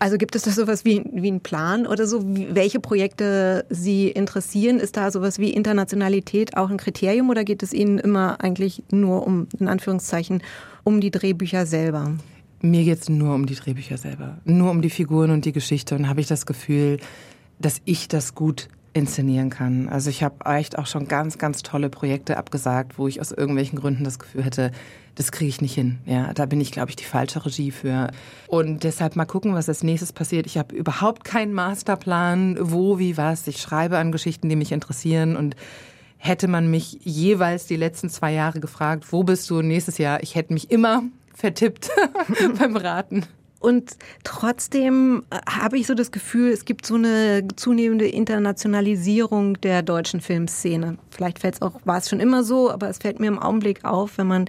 Also gibt es da sowas wie, wie einen Plan oder so, welche Projekte Sie interessieren? Ist da sowas wie Internationalität auch ein Kriterium oder geht es Ihnen immer eigentlich nur um, in Anführungszeichen, um die Drehbücher selber? Mir geht es nur um die Drehbücher selber, nur um die Figuren und die Geschichte und habe ich das Gefühl, dass ich das gut inszenieren kann. Also ich habe echt auch schon ganz, ganz tolle Projekte abgesagt, wo ich aus irgendwelchen Gründen das Gefühl hätte, das kriege ich nicht hin. Ja, da bin ich, glaube ich, die falsche Regie für. Und deshalb mal gucken, was als nächstes passiert. Ich habe überhaupt keinen Masterplan, wo, wie, was. Ich schreibe an Geschichten, die mich interessieren und hätte man mich jeweils die letzten zwei Jahre gefragt, wo bist du nächstes Jahr? Ich hätte mich immer vertippt beim Raten. Und trotzdem äh, habe ich so das Gefühl, es gibt so eine zunehmende Internationalisierung der deutschen Filmszene. Vielleicht fällt es auch, war es schon immer so, aber es fällt mir im Augenblick auf, wenn man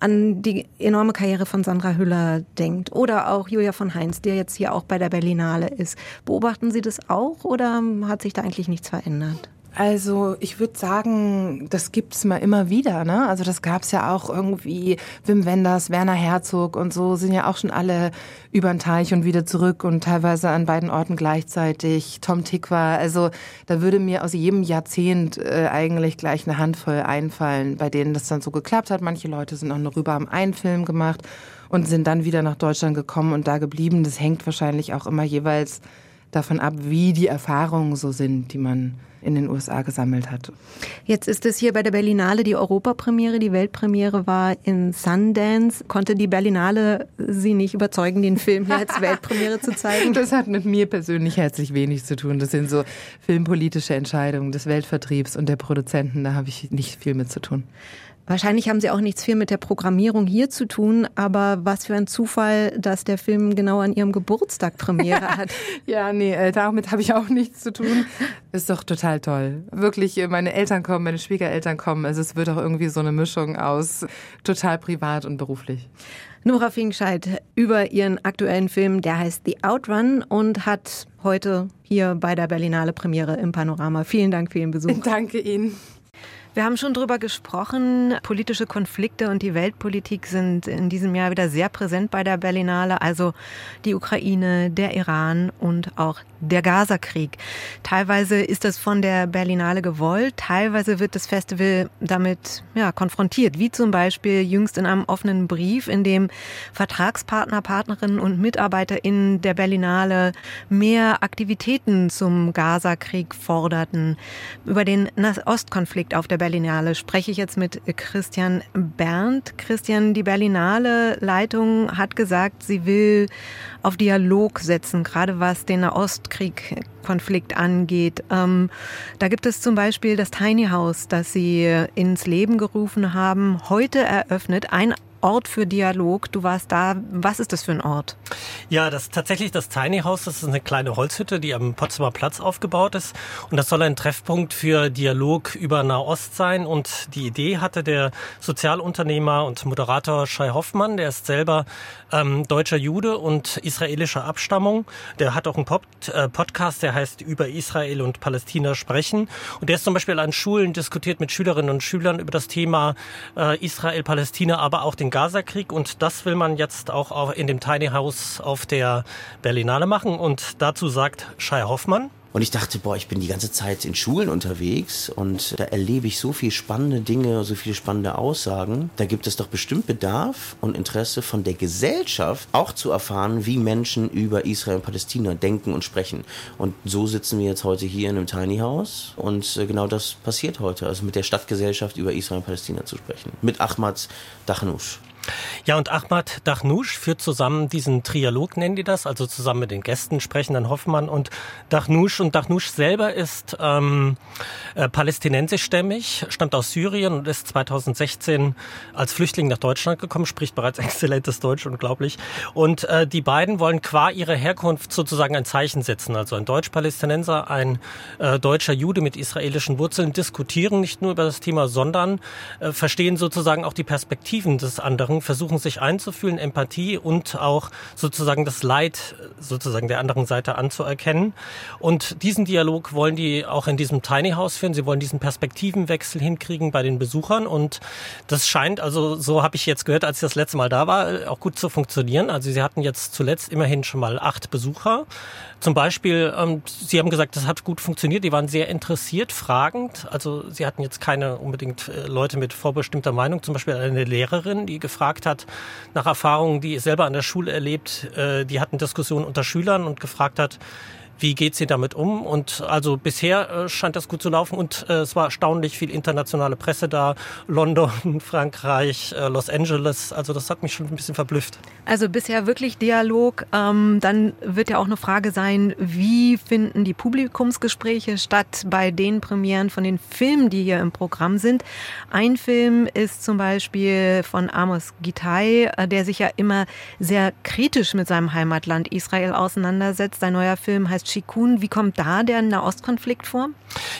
an die enorme Karriere von Sandra Hüller denkt oder auch Julia von Heinz, der jetzt hier auch bei der Berlinale ist. Beobachten Sie das auch oder hat sich da eigentlich nichts verändert? Also ich würde sagen, das gibt's mal immer wieder. Ne? Also das gab's ja auch irgendwie. Wim Wenders, Werner Herzog und so sind ja auch schon alle über den Teich und wieder zurück und teilweise an beiden Orten gleichzeitig. Tom Tick war, also da würde mir aus jedem Jahrzehnt äh, eigentlich gleich eine Handvoll einfallen, bei denen das dann so geklappt hat. Manche Leute sind auch nur rüber, haben einen Film gemacht und sind dann wieder nach Deutschland gekommen und da geblieben. Das hängt wahrscheinlich auch immer jeweils davon ab, wie die Erfahrungen so sind, die man in den USA gesammelt hat. Jetzt ist es hier bei der Berlinale die Europapremiere. Die Weltpremiere war in Sundance. Konnte die Berlinale Sie nicht überzeugen, den Film hier als Weltpremiere zu zeigen? Das hat mit mir persönlich herzlich wenig zu tun. Das sind so filmpolitische Entscheidungen des Weltvertriebs und der Produzenten. Da habe ich nicht viel mit zu tun. Wahrscheinlich haben Sie auch nichts viel mit der Programmierung hier zu tun, aber was für ein Zufall, dass der Film genau an Ihrem Geburtstag Premiere hat. ja, nee, äh, damit habe ich auch nichts zu tun. Ist doch total toll. Wirklich, äh, meine Eltern kommen, meine Schwiegereltern kommen. Also es wird auch irgendwie so eine Mischung aus total privat und beruflich. Nora Fingscheid über ihren aktuellen Film, der heißt The Outrun und hat heute hier bei der Berlinale Premiere im Panorama. Vielen Dank für Ihren Besuch. Danke Ihnen. Wir haben schon drüber gesprochen. Politische Konflikte und die Weltpolitik sind in diesem Jahr wieder sehr präsent bei der Berlinale. Also die Ukraine, der Iran und auch der Gazakrieg. Teilweise ist das von der Berlinale gewollt, teilweise wird das Festival damit ja, konfrontiert, wie zum Beispiel jüngst in einem offenen Brief, in dem Vertragspartner, Partnerinnen und MitarbeiterInnen der Berlinale mehr Aktivitäten zum Gazakrieg forderten. Über den Ostkonflikt auf der Berlinale spreche ich jetzt mit Christian Berndt. Christian, die Berlinale Leitung hat gesagt, sie will auf Dialog setzen, gerade was den Ostkrieg Konflikt angeht. Ähm, da gibt es zum Beispiel das Tiny House, das Sie ins Leben gerufen haben, heute eröffnet. Ein Ort für Dialog. Du warst da. Was ist das für ein Ort? Ja, das tatsächlich das Tiny House. Das ist eine kleine Holzhütte, die am Potsdamer Platz aufgebaut ist. Und das soll ein Treffpunkt für Dialog über Nahost sein. Und die Idee hatte der Sozialunternehmer und Moderator Shai Hoffmann. Der ist selber ähm, deutscher Jude und israelischer Abstammung. Der hat auch einen Pop äh, Podcast, der heißt Über Israel und Palästina sprechen. Und der ist zum Beispiel an Schulen diskutiert mit Schülerinnen und Schülern über das Thema äh, Israel, Palästina, aber auch den den Gazakrieg und das will man jetzt auch in dem Tiny House auf der Berlinale machen. Und dazu sagt Shai Hoffmann, und ich dachte, boah, ich bin die ganze Zeit in Schulen unterwegs und da erlebe ich so viel spannende Dinge, so viele spannende Aussagen. Da gibt es doch bestimmt Bedarf und Interesse von der Gesellschaft auch zu erfahren, wie Menschen über Israel und Palästina denken und sprechen. Und so sitzen wir jetzt heute hier in einem Tiny House und äh, genau das passiert heute, also mit der Stadtgesellschaft über Israel und Palästina zu sprechen. Mit Ahmad Dachnouch. Ja, und Ahmad Dachnouch führt zusammen diesen Trialog, nennen die das, also zusammen mit den Gästen sprechen dann Hoffmann und Dachnouch. Und Dachnouch selber ist ähm, äh, palästinensischstämmig, stammt aus Syrien und ist 2016 als Flüchtling nach Deutschland gekommen, spricht bereits exzellentes Deutsch, unglaublich. Und äh, die beiden wollen qua ihrer Herkunft sozusagen ein Zeichen setzen. Also ein Deutsch-Palästinenser, ein äh, deutscher Jude mit israelischen Wurzeln diskutieren nicht nur über das Thema, sondern äh, verstehen sozusagen auch die Perspektiven des anderen versuchen sich einzufühlen, Empathie und auch sozusagen das Leid sozusagen der anderen Seite anzuerkennen. Und diesen Dialog wollen die auch in diesem Tiny House führen. Sie wollen diesen Perspektivenwechsel hinkriegen bei den Besuchern. Und das scheint, also so habe ich jetzt gehört, als ich das letzte Mal da war, auch gut zu funktionieren. Also sie hatten jetzt zuletzt immerhin schon mal acht Besucher. Zum Beispiel, ähm, Sie haben gesagt, das hat gut funktioniert. Die waren sehr interessiert, fragend. Also Sie hatten jetzt keine unbedingt äh, Leute mit vorbestimmter Meinung. Zum Beispiel eine Lehrerin, die gefragt hat nach Erfahrungen, die selber an der Schule erlebt. Äh, die hatten Diskussionen unter Schülern und gefragt hat, wie geht sie damit um? Und also bisher äh, scheint das gut zu laufen und äh, es war erstaunlich viel internationale Presse da. London, Frankreich, äh, Los Angeles. Also das hat mich schon ein bisschen verblüfft. Also bisher wirklich Dialog. Ähm, dann wird ja auch eine Frage sein, wie finden die Publikumsgespräche statt bei den Premieren von den Filmen, die hier im Programm sind. Ein Film ist zum Beispiel von Amos Gitai, der sich ja immer sehr kritisch mit seinem Heimatland Israel auseinandersetzt. Sein neuer Film heißt Shikun. Wie kommt da der Nahostkonflikt vor?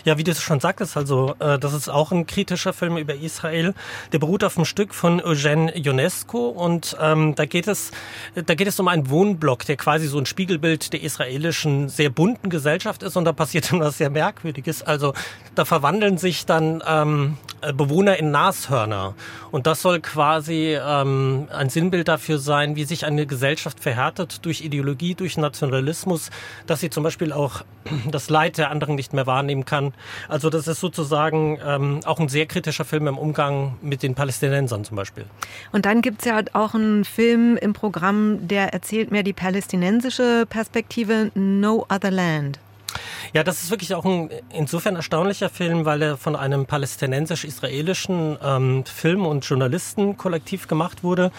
Ja, wie du schon sagtest, also äh, das ist auch ein kritischer Film über Israel. Der beruht auf einem Stück von Eugène Ionesco und ähm, da geht es da geht es um einen Wohnblock, der quasi so ein Spiegelbild der israelischen sehr bunten Gesellschaft ist und da passiert dann was sehr Merkwürdiges. Also da verwandeln sich dann ähm, Bewohner in Nashörner und das soll quasi ähm, ein Sinnbild dafür sein, wie sich eine Gesellschaft verhärtet durch Ideologie, durch Nationalismus, dass sie zum Beispiel auch das Leid der anderen nicht mehr wahrnehmen kann. Also das ist sozusagen ähm, auch ein sehr kritischer Film im Umgang mit den Palästinensern zum Beispiel. Und dann gibt es ja auch einen Film im Programm, der erzählt mehr die palästinensische Perspektive No Other Land. Ja, das ist wirklich auch ein insofern erstaunlicher Film, weil er von einem palästinensisch-israelischen ähm, Film- und Journalistenkollektiv gemacht wurde.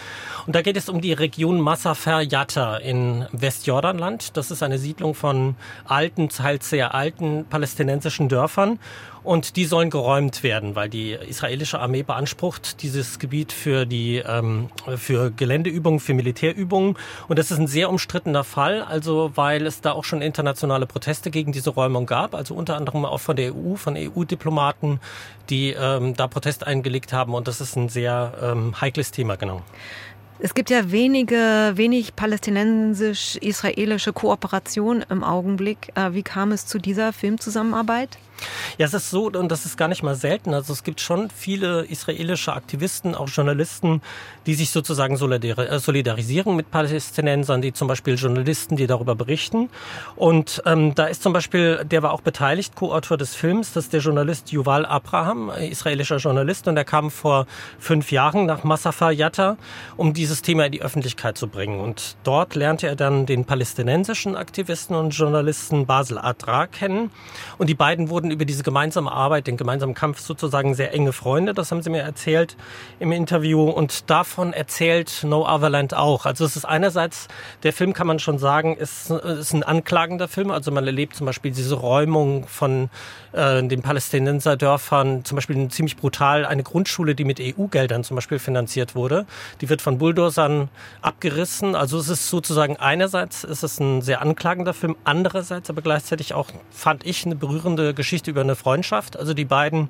Und da geht es um die Region Masafer Yatta in Westjordanland. Das ist eine Siedlung von alten, teils sehr alten palästinensischen Dörfern. Und die sollen geräumt werden, weil die israelische Armee beansprucht dieses Gebiet für die ähm, für Geländeübungen, für Militärübungen. Und das ist ein sehr umstrittener Fall, also weil es da auch schon internationale Proteste gegen diese Räumung gab, also unter anderem auch von der EU, von EU-Diplomaten, die ähm, da Protest eingelegt haben. Und das ist ein sehr ähm, heikles Thema, genau. Es gibt ja wenige, wenig palästinensisch-israelische Kooperation im Augenblick. Äh, wie kam es zu dieser Filmzusammenarbeit? Ja, es ist so, und das ist gar nicht mal selten. Also es gibt schon viele israelische Aktivisten, auch Journalisten, die sich sozusagen äh, solidarisieren mit Palästinensern, die zum Beispiel Journalisten, die darüber berichten. Und ähm, da ist zum Beispiel, der war auch beteiligt, Co-Autor des Films, das ist der Journalist Yuval Abraham, israelischer Journalist, und der kam vor fünf Jahren nach Masafa Yatta, um dieses Thema in die Öffentlichkeit zu bringen. Und dort lernte er dann den palästinensischen Aktivisten und Journalisten Basel Adra kennen. Und die beiden wurden über diese gemeinsame Arbeit, den gemeinsamen Kampf sozusagen sehr enge Freunde. Das haben sie mir erzählt im Interview. Und davon erzählt No Otherland auch. Also es ist einerseits, der Film kann man schon sagen, ist, ist ein anklagender Film. Also man erlebt zum Beispiel diese Räumung von äh, den Palästinenserdörfern, zum Beispiel ziemlich brutal eine Grundschule, die mit EU-Geldern zum Beispiel finanziert wurde. Die wird von Bulldozern abgerissen. Also es ist sozusagen einerseits ist es ein sehr anklagender Film, andererseits aber gleichzeitig auch, fand ich, eine berührende Geschichte über eine Freundschaft. Also die beiden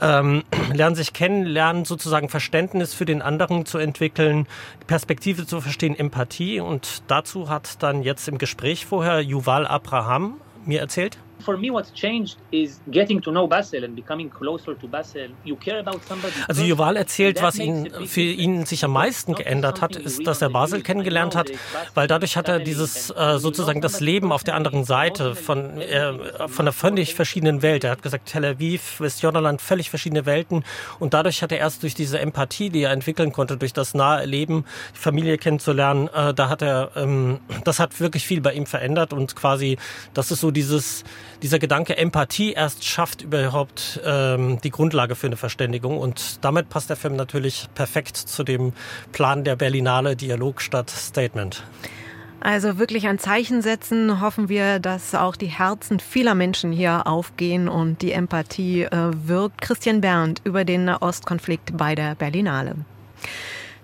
ähm, lernen sich kennen, lernen sozusagen Verständnis für den anderen zu entwickeln, Perspektive zu verstehen, Empathie. Und dazu hat dann jetzt im Gespräch vorher Yuval Abraham mir erzählt for me what's changed is getting to know Basel and becoming closer to Basel. You care about somebody. Also Yuval erzählt, was ihn für ihn sich am meisten geändert hat, ist, dass er Basel kennengelernt hat, weil dadurch hat er dieses äh, sozusagen das Leben auf der anderen Seite von äh, von einer völlig verschiedenen Welt. Er hat gesagt, Tel Aviv, Westjordanland, völlig verschiedene Welten und dadurch hat er erst durch diese Empathie, die er entwickeln konnte, durch das nahe Leben, die Familie kennenzulernen, äh, da hat er ähm, das hat wirklich viel bei ihm verändert und quasi das ist so dieses dieser Gedanke Empathie erst schafft überhaupt ähm, die Grundlage für eine Verständigung. Und damit passt der Film natürlich perfekt zu dem Plan der Berlinale Dialog statt Statement. Also wirklich ein Zeichen setzen, hoffen wir, dass auch die Herzen vieler Menschen hier aufgehen und die Empathie äh, wirkt. Christian Berndt über den Ostkonflikt bei der Berlinale.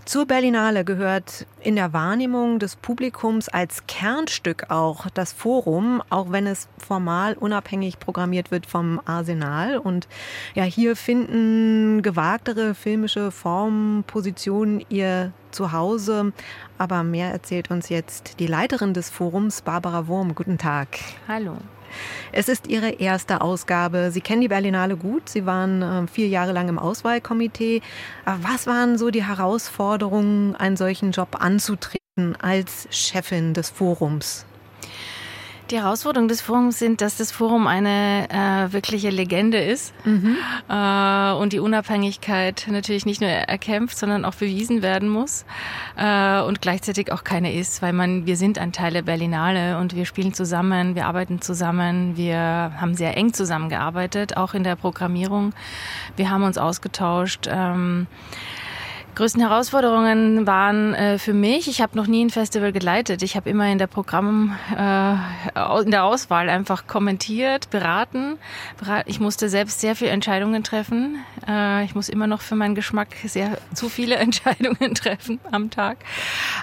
Zur Berlinale gehört in der Wahrnehmung des Publikums als Kernstück auch das Forum, auch wenn es formal unabhängig programmiert wird vom Arsenal. Und ja, hier finden gewagtere filmische Formen, Positionen ihr zu Hause. Aber mehr erzählt uns jetzt die Leiterin des Forums, Barbara Wurm. Guten Tag. Hallo. Es ist Ihre erste Ausgabe. Sie kennen die Berlinale gut. Sie waren äh, vier Jahre lang im Auswahlkomitee. Was waren so die Herausforderungen, einen solchen Job anzutreten als Chefin des Forums? Die Herausforderungen des Forums sind, dass das Forum eine äh, wirkliche Legende ist mhm. äh, und die Unabhängigkeit natürlich nicht nur erkämpft, sondern auch bewiesen werden muss äh, und gleichzeitig auch keine ist, weil man wir sind ein Teil der Berlinale und wir spielen zusammen, wir arbeiten zusammen, wir haben sehr eng zusammengearbeitet, auch in der Programmierung. Wir haben uns ausgetauscht. Ähm, größten Herausforderungen waren äh, für mich, ich habe noch nie ein Festival geleitet. Ich habe immer in der Programm, äh, in der Auswahl einfach kommentiert, beraten. Ich musste selbst sehr viele Entscheidungen treffen. Äh, ich muss immer noch für meinen Geschmack sehr zu viele Entscheidungen treffen am Tag.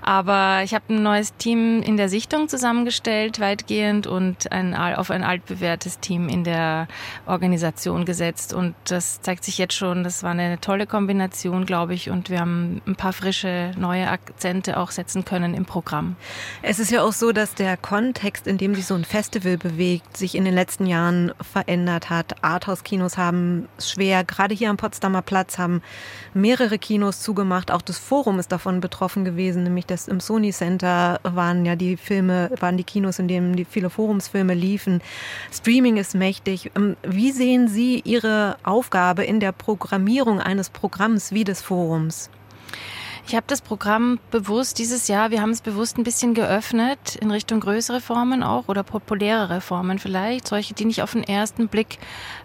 Aber ich habe ein neues Team in der Sichtung zusammengestellt, weitgehend, und ein, auf ein altbewährtes Team in der Organisation gesetzt. Und das zeigt sich jetzt schon, das war eine tolle Kombination, glaube ich. Und wir wir haben ein paar frische neue Akzente auch setzen können im Programm. Es ist ja auch so, dass der Kontext, in dem sich so ein Festival bewegt, sich in den letzten Jahren verändert hat. Arthouse-Kinos haben es schwer. Gerade hier am Potsdamer Platz haben mehrere Kinos zugemacht. Auch das Forum ist davon betroffen gewesen, nämlich das im Sony Center waren ja die Filme, waren die Kinos, in denen die viele Forumsfilme liefen. Streaming ist mächtig. Ähm, wie sehen Sie Ihre Aufgabe in der Programmierung eines Programms wie des Forums? Ich habe das Programm bewusst dieses Jahr, wir haben es bewusst ein bisschen geöffnet in Richtung größere Formen auch oder populärere Formen vielleicht, solche, die nicht auf den ersten Blick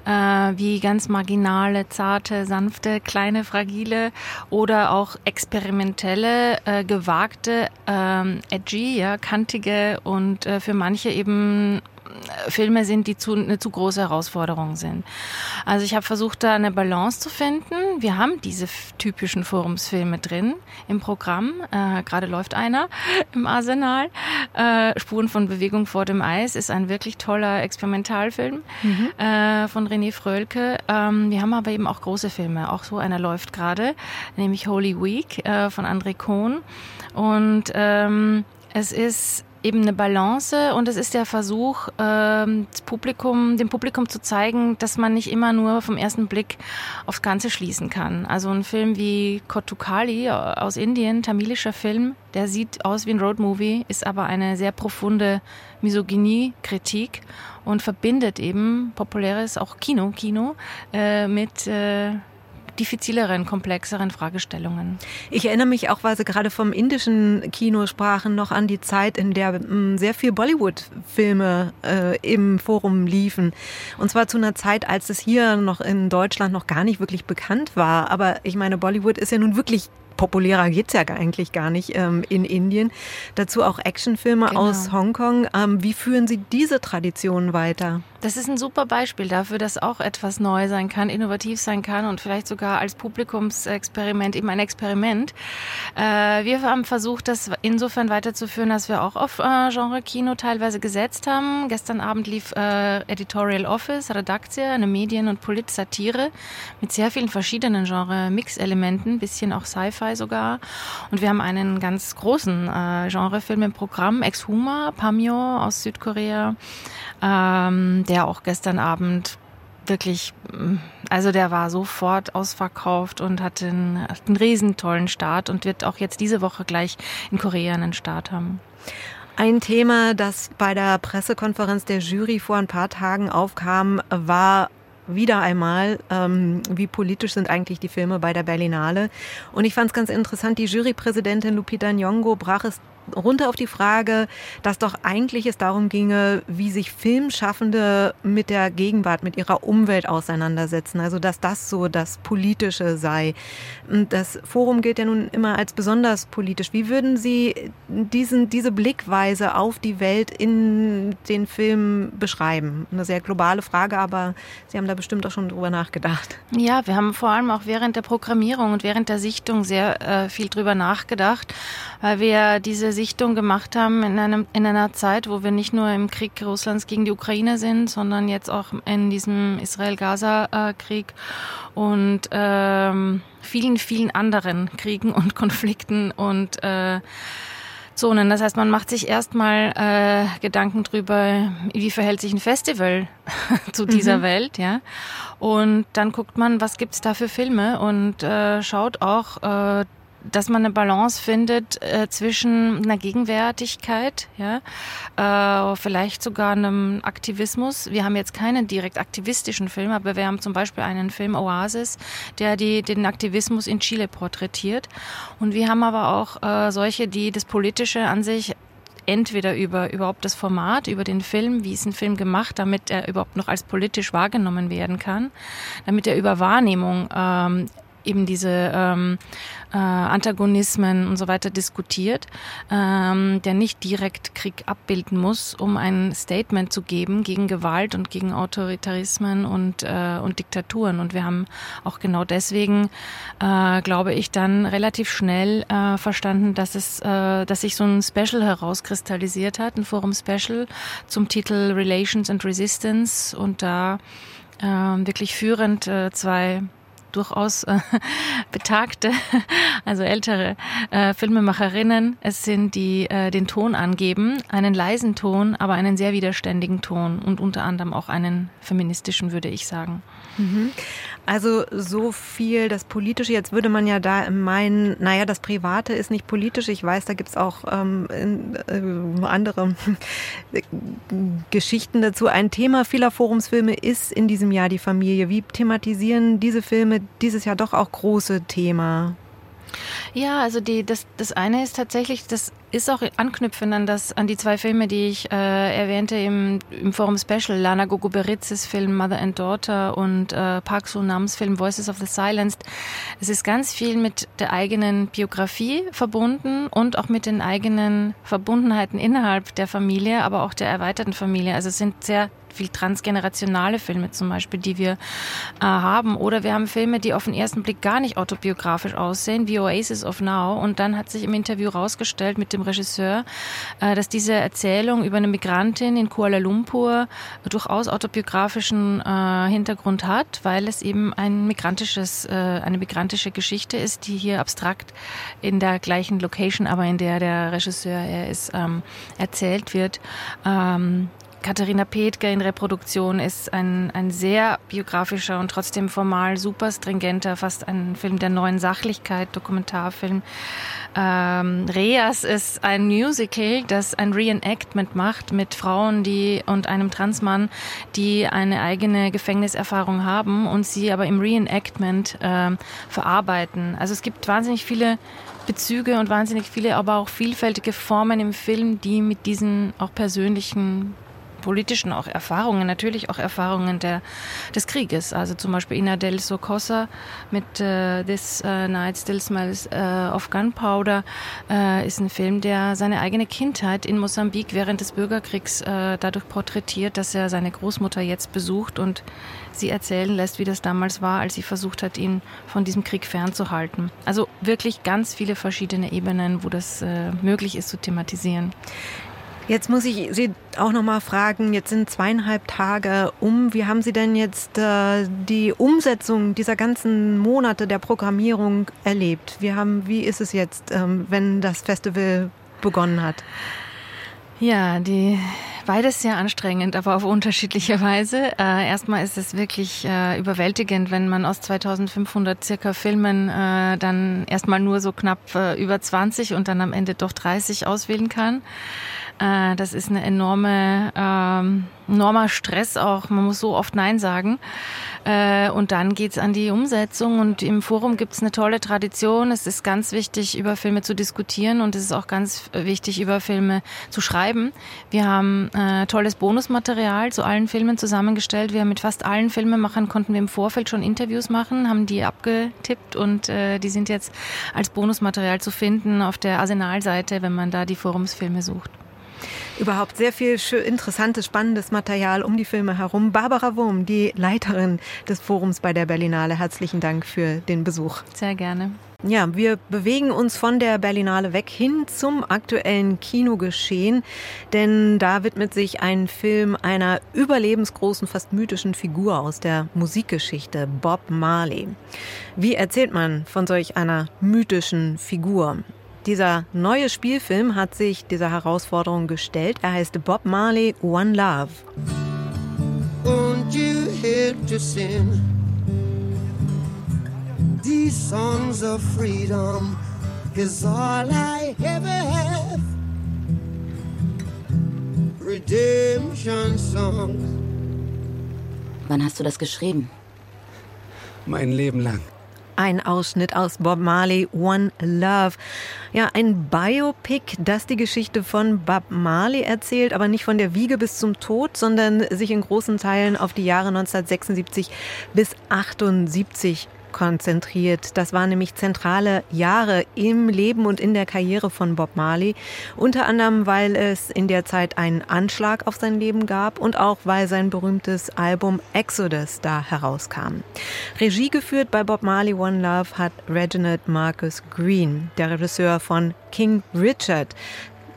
äh, wie ganz marginale, zarte, sanfte, kleine, fragile oder auch experimentelle, äh, gewagte, ähm, edgy, ja, kantige und äh, für manche eben Filme sind, die zu, eine zu große Herausforderung sind. Also ich habe versucht, da eine Balance zu finden. Wir haben diese typischen Forumsfilme drin im Programm. Äh, Gerade läuft einer im Arsenal. Äh, Spuren von Bewegung vor dem Eis ist ein wirklich toller Experimentalfilm mhm. äh, von René Frölke. Ähm, wir haben aber eben auch große Filme. Auch so einer läuft gerade, nämlich Holy Week äh, von André Kohn. Und ähm, es ist eben eine Balance und es ist der Versuch, ähm, Publikum, dem Publikum zu zeigen, dass man nicht immer nur vom ersten Blick aufs Ganze schließen kann. Also ein Film wie Kotukali aus Indien, tamilischer Film, der sieht aus wie ein Roadmovie, ist aber eine sehr profunde Misogynie-Kritik und verbindet eben populäres, auch Kino, Kino, äh, mit äh, diffizileren, komplexeren Fragestellungen. Ich erinnere mich auch, weil Sie gerade vom indischen Kino sprachen, noch an die Zeit, in der mm, sehr viel Bollywood-Filme äh, im Forum liefen. Und zwar zu einer Zeit, als es hier noch in Deutschland noch gar nicht wirklich bekannt war. Aber ich meine, Bollywood ist ja nun wirklich populärer geht's ja eigentlich gar nicht ähm, in Indien. Dazu auch Actionfilme genau. aus Hongkong. Ähm, wie führen Sie diese Tradition weiter? Das ist ein super Beispiel dafür, dass auch etwas neu sein kann, innovativ sein kann und vielleicht sogar als Publikumsexperiment eben ein Experiment. Äh, wir haben versucht, das insofern weiterzuführen, dass wir auch auf äh, Genre-Kino teilweise gesetzt haben. Gestern Abend lief äh, Editorial Office, Redaktia, eine Medien- und Polit-Satire mit sehr vielen verschiedenen Genre-Mix-Elementen, bisschen auch Sci-Fi sogar. Und wir haben einen ganz großen Genrefilm im Programm, Exhuma, Pamyo aus Südkorea ähm, der auch gestern Abend wirklich, mm, also der war sofort ausverkauft und hatte einen, einen riesen tollen Start und wird auch jetzt diese Woche gleich in Korea einen Start haben. Ein Thema, das bei der Pressekonferenz der Jury vor ein paar Tagen aufkam, war wieder einmal, ähm, wie politisch sind eigentlich die Filme bei der Berlinale. Und ich fand es ganz interessant, die Jurypräsidentin Lupita Nyong'o brach es runter auf die Frage, dass doch eigentlich es darum ginge, wie sich Filmschaffende mit der Gegenwart, mit ihrer Umwelt auseinandersetzen. Also dass das so das Politische sei. Das Forum gilt ja nun immer als besonders politisch. Wie würden Sie diesen, diese Blickweise auf die Welt in den Filmen beschreiben? Eine sehr globale Frage, aber Sie haben da bestimmt auch schon drüber nachgedacht. Ja, wir haben vor allem auch während der Programmierung und während der Sichtung sehr äh, viel drüber nachgedacht, weil wir diese Sichtung gemacht haben in, einem, in einer Zeit, wo wir nicht nur im Krieg Russlands gegen die Ukraine sind, sondern jetzt auch in diesem Israel-Gaza-Krieg und ähm, vielen, vielen anderen Kriegen und Konflikten und äh, Zonen. Das heißt, man macht sich erstmal äh, Gedanken drüber, wie verhält sich ein Festival zu dieser mhm. Welt, ja. Und dann guckt man, was gibt's da für Filme und äh, schaut auch äh, dass man eine Balance findet äh, zwischen einer Gegenwärtigkeit, ja, äh, vielleicht sogar einem Aktivismus. Wir haben jetzt keinen direkt aktivistischen Film, aber wir haben zum Beispiel einen Film Oasis, der die, den Aktivismus in Chile porträtiert. Und wir haben aber auch äh, solche, die das Politische an sich entweder über überhaupt das Format, über den Film, wie ist ein Film gemacht, damit er überhaupt noch als politisch wahrgenommen werden kann, damit er über Wahrnehmung ähm, eben diese ähm, äh, Antagonismen und so weiter diskutiert, ähm, der nicht direkt Krieg abbilden muss, um ein Statement zu geben gegen Gewalt und gegen Autoritarismen und, äh, und Diktaturen. Und wir haben auch genau deswegen, äh, glaube ich, dann relativ schnell äh, verstanden, dass es, äh, dass sich so ein Special herauskristallisiert hat, ein Forum-Special zum Titel Relations and Resistance und da äh, wirklich führend äh, zwei durchaus äh, betagte, also ältere äh, Filmemacherinnen es sind, die äh, den Ton angeben, einen leisen Ton, aber einen sehr widerständigen Ton und unter anderem auch einen feministischen, würde ich sagen. Mhm. Also so viel das Politische. Jetzt würde man ja da meinen, naja, das Private ist nicht politisch. Ich weiß, da gibt es auch ähm, äh, andere Geschichten dazu. Ein Thema vieler Forumsfilme ist in diesem Jahr die Familie. Wie thematisieren diese Filme dieses Jahr doch auch große Thema? Ja, also die, das, das eine ist tatsächlich, das ist auch anknüpfend an, das, an die zwei Filme, die ich äh, erwähnte im, im Forum Special. Lana Gogoberitzes Film Mother and Daughter und äh, Park Sunams Film Voices of the Silenced. Es ist ganz viel mit der eigenen Biografie verbunden und auch mit den eigenen Verbundenheiten innerhalb der Familie, aber auch der erweiterten Familie. Also es sind sehr viel transgenerationale Filme zum Beispiel, die wir äh, haben. Oder wir haben Filme, die auf den ersten Blick gar nicht autobiografisch aussehen, wie Oasis of Now. Und dann hat sich im Interview rausgestellt mit dem Regisseur, äh, dass diese Erzählung über eine Migrantin in Kuala Lumpur durchaus autobiografischen äh, Hintergrund hat, weil es eben ein migrantisches, äh, eine migrantische Geschichte ist, die hier abstrakt in der gleichen Location, aber in der der Regisseur er ist, ähm, erzählt wird. Ähm, Katharina Petke in Reproduktion ist ein, ein sehr biografischer und trotzdem formal super stringenter, fast ein Film der neuen Sachlichkeit, Dokumentarfilm. Ähm, Reas ist ein Musical, das ein Reenactment macht mit Frauen, die und einem Transmann, die eine eigene Gefängniserfahrung haben und sie aber im Reenactment äh, verarbeiten. Also es gibt wahnsinnig viele Bezüge und wahnsinnig viele, aber auch vielfältige Formen im Film, die mit diesen auch persönlichen politischen auch Erfahrungen, natürlich auch Erfahrungen der, des Krieges. Also zum Beispiel Ina del Socosa mit äh, This uh, Night Still Smells uh, of Gunpowder äh, ist ein Film, der seine eigene Kindheit in Mosambik während des Bürgerkriegs äh, dadurch porträtiert, dass er seine Großmutter jetzt besucht und sie erzählen lässt, wie das damals war, als sie versucht hat, ihn von diesem Krieg fernzuhalten. Also wirklich ganz viele verschiedene Ebenen, wo das äh, möglich ist zu thematisieren. Jetzt muss ich Sie auch noch mal fragen, jetzt sind zweieinhalb Tage um. Wie haben Sie denn jetzt äh, die Umsetzung dieser ganzen Monate der Programmierung erlebt? Wie, haben, wie ist es jetzt, ähm, wenn das Festival begonnen hat? Ja, die beides sehr anstrengend, aber auf unterschiedliche Weise. Äh, erstmal ist es wirklich äh, überwältigend, wenn man aus 2500 circa Filmen äh, dann erstmal nur so knapp äh, über 20 und dann am Ende doch 30 auswählen kann. Äh, das ist eine enorme, ähm, enormer Stress auch. Man muss so oft Nein sagen. Äh, und dann geht's an die Umsetzung. Und im Forum gibt's eine tolle Tradition. Es ist ganz wichtig, über Filme zu diskutieren und es ist auch ganz wichtig, über Filme zu schreiben. Wir haben äh, tolles Bonusmaterial zu allen Filmen zusammengestellt. Wir mit fast allen Filmemachern konnten wir im Vorfeld schon Interviews machen, haben die abgetippt und äh, die sind jetzt als Bonusmaterial zu finden auf der Arsenalseite, wenn man da die Forumsfilme sucht überhaupt sehr viel interessantes, spannendes Material um die Filme herum. Barbara Wurm, die Leiterin des Forums bei der Berlinale, herzlichen Dank für den Besuch. Sehr gerne. Ja, wir bewegen uns von der Berlinale weg hin zum aktuellen Kinogeschehen, denn da widmet sich ein Film einer überlebensgroßen, fast mythischen Figur aus der Musikgeschichte, Bob Marley. Wie erzählt man von solch einer mythischen Figur? Dieser neue Spielfilm hat sich dieser Herausforderung gestellt. Er heißt Bob Marley One Love. Won't you hate to sin? These songs of freedom is all I ever have. Redemption songs. Wann hast du das geschrieben? Mein Leben lang. Ein Ausschnitt aus Bob Marley One Love. Ja, ein Biopic, das die Geschichte von Bob Marley erzählt, aber nicht von der Wiege bis zum Tod, sondern sich in großen Teilen auf die Jahre 1976 bis 78 konzentriert. Das waren nämlich zentrale Jahre im Leben und in der Karriere von Bob Marley. Unter anderem, weil es in der Zeit einen Anschlag auf sein Leben gab und auch weil sein berühmtes Album Exodus da herauskam. Regie geführt bei Bob Marley One Love hat Reginald Marcus Green, der Regisseur von King Richard.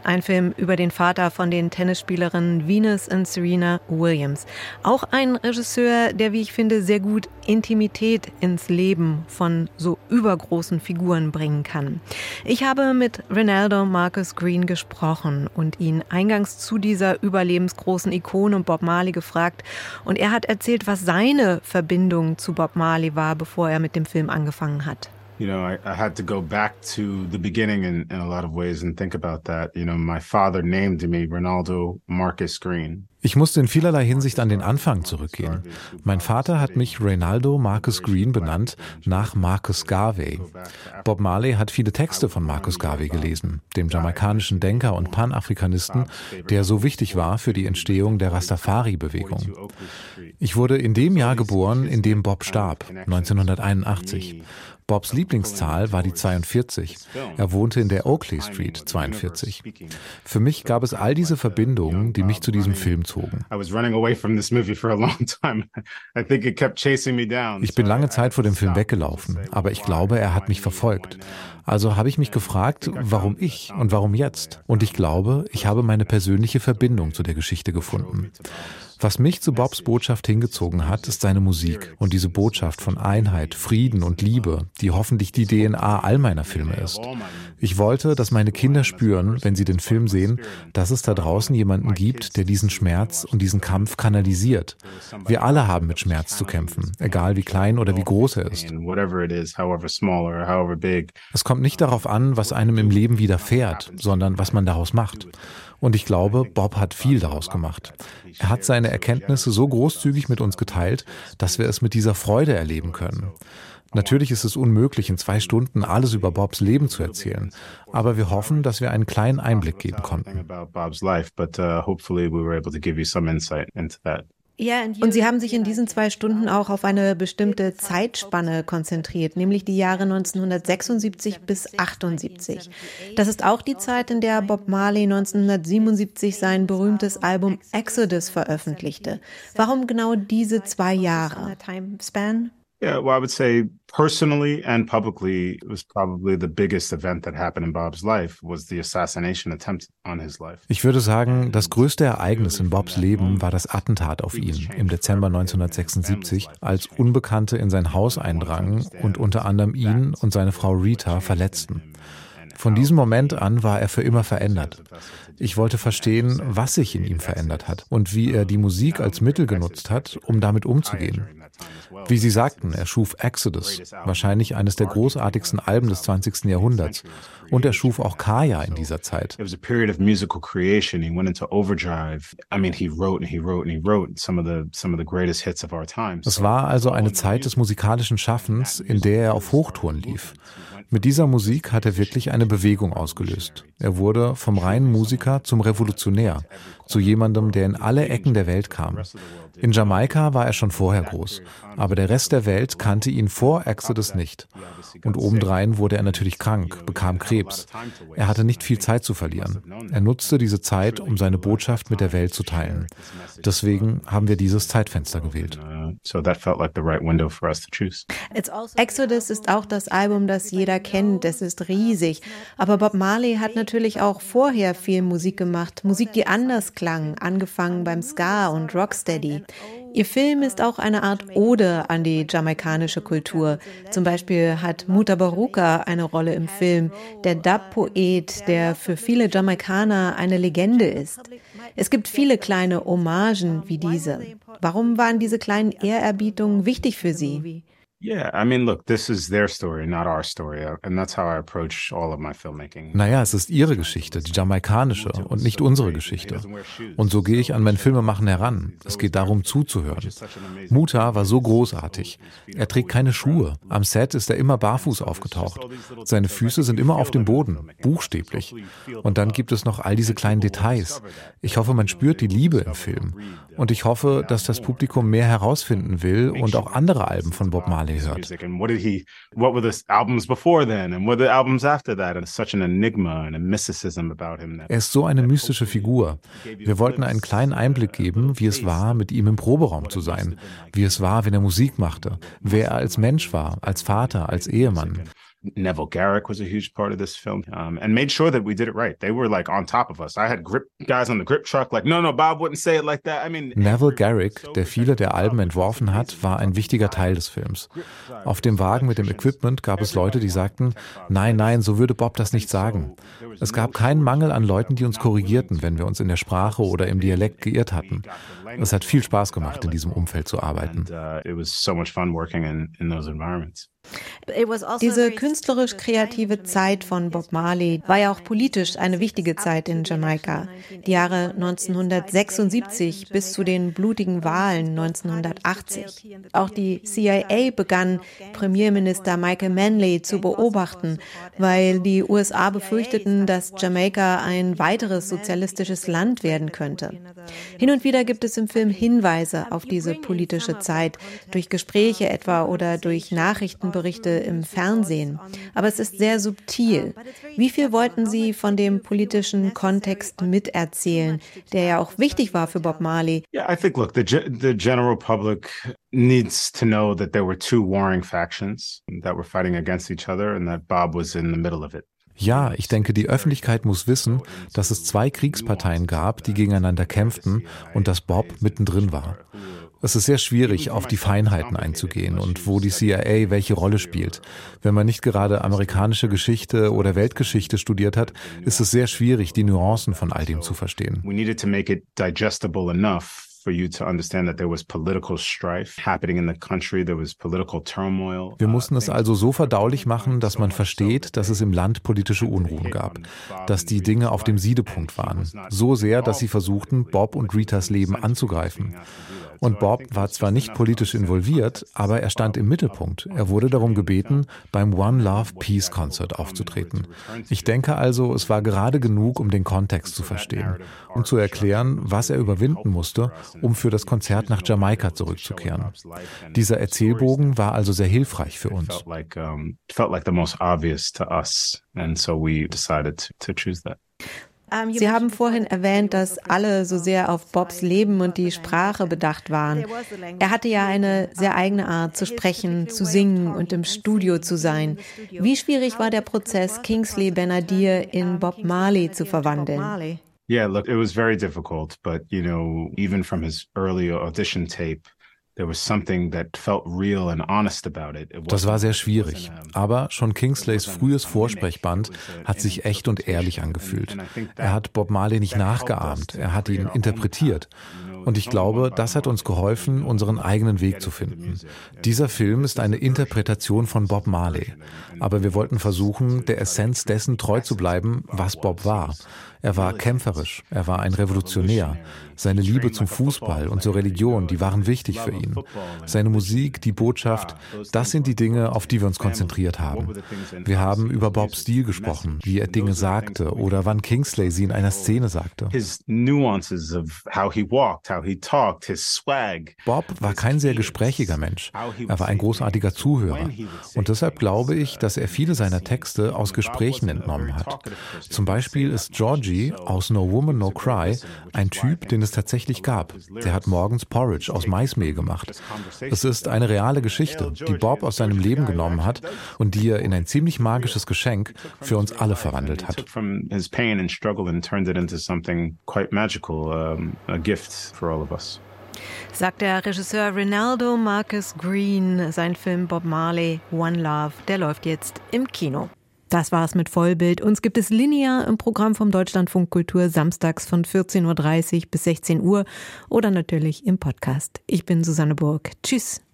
Ein Film über den Vater von den Tennisspielerinnen Venus und Serena Williams. Auch ein Regisseur, der, wie ich finde, sehr gut Intimität ins Leben von so übergroßen Figuren bringen kann. Ich habe mit Ronaldo Marcus Green gesprochen und ihn eingangs zu dieser überlebensgroßen Ikone Bob Marley gefragt. Und er hat erzählt, was seine Verbindung zu Bob Marley war, bevor er mit dem Film angefangen hat. You know, I, I, had to go back to the beginning in, in a lot of ways and think about that. You know, my father named me Ronaldo Marcus Green. Ich musste in vielerlei Hinsicht an den Anfang zurückgehen. Mein Vater hat mich Reynaldo Marcus Green benannt, nach Marcus Garvey. Bob Marley hat viele Texte von Marcus Garvey gelesen, dem jamaikanischen Denker und Panafrikanisten, der so wichtig war für die Entstehung der Rastafari-Bewegung. Ich wurde in dem Jahr geboren, in dem Bob starb, 1981. Bobs Lieblingszahl war die 42. Er wohnte in der Oakley Street 42. Für mich gab es all diese Verbindungen, die mich zu diesem Film zogen. Ich bin lange Zeit vor dem Film weggelaufen, aber ich glaube, er hat mich verfolgt. Also habe ich mich gefragt, warum ich und warum jetzt? Und ich glaube, ich habe meine persönliche Verbindung zu der Geschichte gefunden. Was mich zu Bobs Botschaft hingezogen hat, ist seine Musik und diese Botschaft von Einheit, Frieden und Liebe, die hoffentlich die DNA all meiner Filme ist. Ich wollte, dass meine Kinder spüren, wenn sie den Film sehen, dass es da draußen jemanden gibt, der diesen Schmerz und diesen Kampf kanalisiert. Wir alle haben mit Schmerz zu kämpfen, egal wie klein oder wie groß er ist. Es kommt nicht darauf an, was einem im Leben widerfährt, sondern was man daraus macht. Und ich glaube, Bob hat viel daraus gemacht. Er hat seine Erkenntnisse so großzügig mit uns geteilt, dass wir es mit dieser Freude erleben können. Natürlich ist es unmöglich, in zwei Stunden alles über Bobs Leben zu erzählen, aber wir hoffen, dass wir einen kleinen Einblick geben konnten. Und Sie haben sich in diesen zwei Stunden auch auf eine bestimmte Zeitspanne konzentriert, nämlich die Jahre 1976 bis 78. Das ist auch die Zeit, in der Bob Marley 1977 sein berühmtes Album Exodus veröffentlichte. Warum genau diese zwei Jahre? Yeah, well, I would say personally and publicly, it was probably the biggest event that happened in Bob's life was the assassination attempt on his life. Ich würde sagen, das größte Ereignis in Bobs Leben war das Attentat auf ihn im Dezember 1976, als Unbekannte in sein Haus eindrangen und unter anderem ihn und seine Frau Rita verletzten. Von diesem Moment an war er für immer verändert. Ich wollte verstehen, was sich in ihm verändert hat und wie er die Musik als Mittel genutzt hat, um damit umzugehen. Wie Sie sagten, er schuf Exodus, wahrscheinlich eines der großartigsten Alben des 20. Jahrhunderts. Und er schuf auch Kaya in dieser Zeit. Es war also eine Zeit des musikalischen Schaffens, in der er auf Hochtouren lief. Mit dieser Musik hat er wirklich eine Bewegung ausgelöst. Er wurde vom reinen Musiker Musiker zum Revolutionär, zu jemandem, der in alle Ecken der Welt kam. In Jamaika war er schon vorher groß, aber der Rest der Welt kannte ihn vor Exodus nicht. Und obendrein wurde er natürlich krank, bekam Krebs. Er hatte nicht viel Zeit zu verlieren. Er nutzte diese Zeit, um seine Botschaft mit der Welt zu teilen. Deswegen haben wir dieses Zeitfenster gewählt. Exodus ist auch das Album, das jeder kennt. Es ist riesig. Aber Bob Marley hat natürlich auch vorher viel Musik gemacht. Musik, die anders klang, angefangen beim Ska und Rocksteady. Ihr Film ist auch eine Art Ode an die jamaikanische Kultur. Zum Beispiel hat Muta Baruka eine Rolle im Film, der Dub-Poet, der für viele Jamaikaner eine Legende ist. Es gibt viele kleine Hommagen wie diese. Warum waren diese kleinen Ehrerbietungen wichtig für Sie? Yeah, I mean, look, this is their story, not our story, uh, and that's how I approach all of my filmmaking. Naja, es ist ihre Geschichte, die jamaikanische und nicht unsere Geschichte. Und so gehe ich an mein Filmemachen heran. Es geht darum, zuzuhören. Muta war so großartig. Er trägt keine Schuhe. Am Set ist er immer barfuß aufgetaucht. Seine Füße sind immer auf dem Boden, buchstäblich. Und dann gibt es noch all diese kleinen Details. Ich hoffe, man spürt die Liebe im Film. Und ich hoffe, dass das Publikum mehr herausfinden will und auch andere Alben von Bob Marley hört. And what did he? What were the albums before then, and what were the albums after that? And such an enigma and a mysticism about him. Er ist so eine mystische Figur. Wir wollten einen kleinen Einblick geben, wie es war, mit ihm im Proberaum zu sein, wie es war, wenn er Musik machte, wer er als Mensch war, als Vater, als Ehemann. Neville Garrick was a huge part of this film um, and made sure that we did it right. They were like on top of us. I had grip guys on the grip truck like, no, no, Bob wouldn't say it like that. I mean, Neville Garrick, der viele der Alben entworfen hat, war ein wichtiger Teil des Films. Auf dem Wagen mit dem Equipment gab es Leute, die sagten, nein, nein, so würde Bob das nicht sagen. Es gab keinen Mangel an Leuten, die uns korrigierten, wenn wir uns in der Sprache oder im Dialekt geirrt hatten. Es hat viel Spaß gemacht, in diesem Umfeld zu arbeiten. Diese künstlerisch kreative Zeit von Bob Marley war ja auch politisch eine wichtige Zeit in Jamaika. Die Jahre 1976 bis zu den blutigen Wahlen 1980. Auch die CIA begann, Premierminister Michael Manley zu beobachten, weil die USA befürchteten, dass Jamaika ein weiteres sozialistisches Land werden könnte. Hin und wieder gibt es im Film Hinweise auf diese politische Zeit, durch Gespräche etwa oder durch Nachrichten Berichte im Fernsehen. Aber es ist sehr subtil. Wie viel wollten Sie von dem politischen Kontext miterzählen, der ja auch wichtig war für Bob Marley? Yeah, I think, look, the, the general public needs to know that there were two warring factions that were fighting against each other and that Bob was in the middle of it. Ja, ich denke, die Öffentlichkeit muss wissen, dass es zwei Kriegsparteien gab, die gegeneinander kämpften und dass Bob mittendrin war. Es ist sehr schwierig, auf die Feinheiten einzugehen und wo die CIA welche Rolle spielt. Wenn man nicht gerade amerikanische Geschichte oder Weltgeschichte studiert hat, ist es sehr schwierig, die Nuancen von all dem zu verstehen. We needed to make it digestible enough for you to understand that there was political strife happening in the country, there was political turmoil. Wir mussten es also so verdaulich machen, dass man versteht, dass es im Land politische Unruhen gab, dass die Dinge auf dem Siedepunkt waren, so sehr, dass sie versuchten, Bob und Ritas Leben anzugreifen. Und Bob war zwar nicht politisch involviert, aber er stand im Mittelpunkt. Er wurde darum gebeten, beim One Love Peace Concert aufzutreten. Ich denke also, es war gerade genug, um den Kontext zu verstehen und zu erklären, was er überwinden musste, um für das Konzert nach Jamaika zurückzukehren. Dieser Erzählbogen war also sehr hilfreich für uns. That. Sie haben vorhin erwähnt, dass alle so sehr auf Bobs Leben und die Sprache bedacht waren. Er hatte ja eine sehr eigene Art zu sprechen, zu singen und im Studio zu sein. Wie schwierig war der Prozess, Kingsley Benadir in Bob Marley zu verwandeln? Yeah, look, it was very difficult, but you know, even from his early audition tape, das war sehr schwierig, aber schon Kingsleys frühes Vorsprechband hat sich echt und ehrlich angefühlt. Er hat Bob Marley nicht nachgeahmt, er hat ihn interpretiert. Und ich glaube, das hat uns geholfen, unseren eigenen Weg zu finden. Dieser Film ist eine Interpretation von Bob Marley. Aber wir wollten versuchen, der Essenz dessen treu zu bleiben, was Bob war. Er war kämpferisch, er war ein Revolutionär. Seine Liebe zum Fußball und zur Religion, die waren wichtig für ihn. Seine Musik, die Botschaft, das sind die Dinge, auf die wir uns konzentriert haben. Wir haben über Bobs Stil gesprochen, wie er Dinge sagte oder wann Kingsley sie in einer Szene sagte. Bob war kein sehr gesprächiger Mensch. Er war ein großartiger Zuhörer. Und deshalb glaube ich, dass er viele seiner Texte aus Gesprächen entnommen hat. Zum Beispiel ist Georgie aus No Woman No Cry ein Typ, den es tatsächlich gab. Der hat morgens Porridge aus Maismehl gemacht. Es ist eine reale Geschichte, die Bob aus seinem Leben genommen hat und die er in ein ziemlich magisches Geschenk für uns alle verwandelt hat. Sagt der Regisseur Rinaldo Marcus Green. Sein Film Bob Marley, One Love, der läuft jetzt im Kino. Das war's mit Vollbild. Uns gibt es linear im Programm vom Deutschlandfunk Kultur samstags von 14.30 Uhr bis 16 Uhr oder natürlich im Podcast. Ich bin Susanne Burg. Tschüss.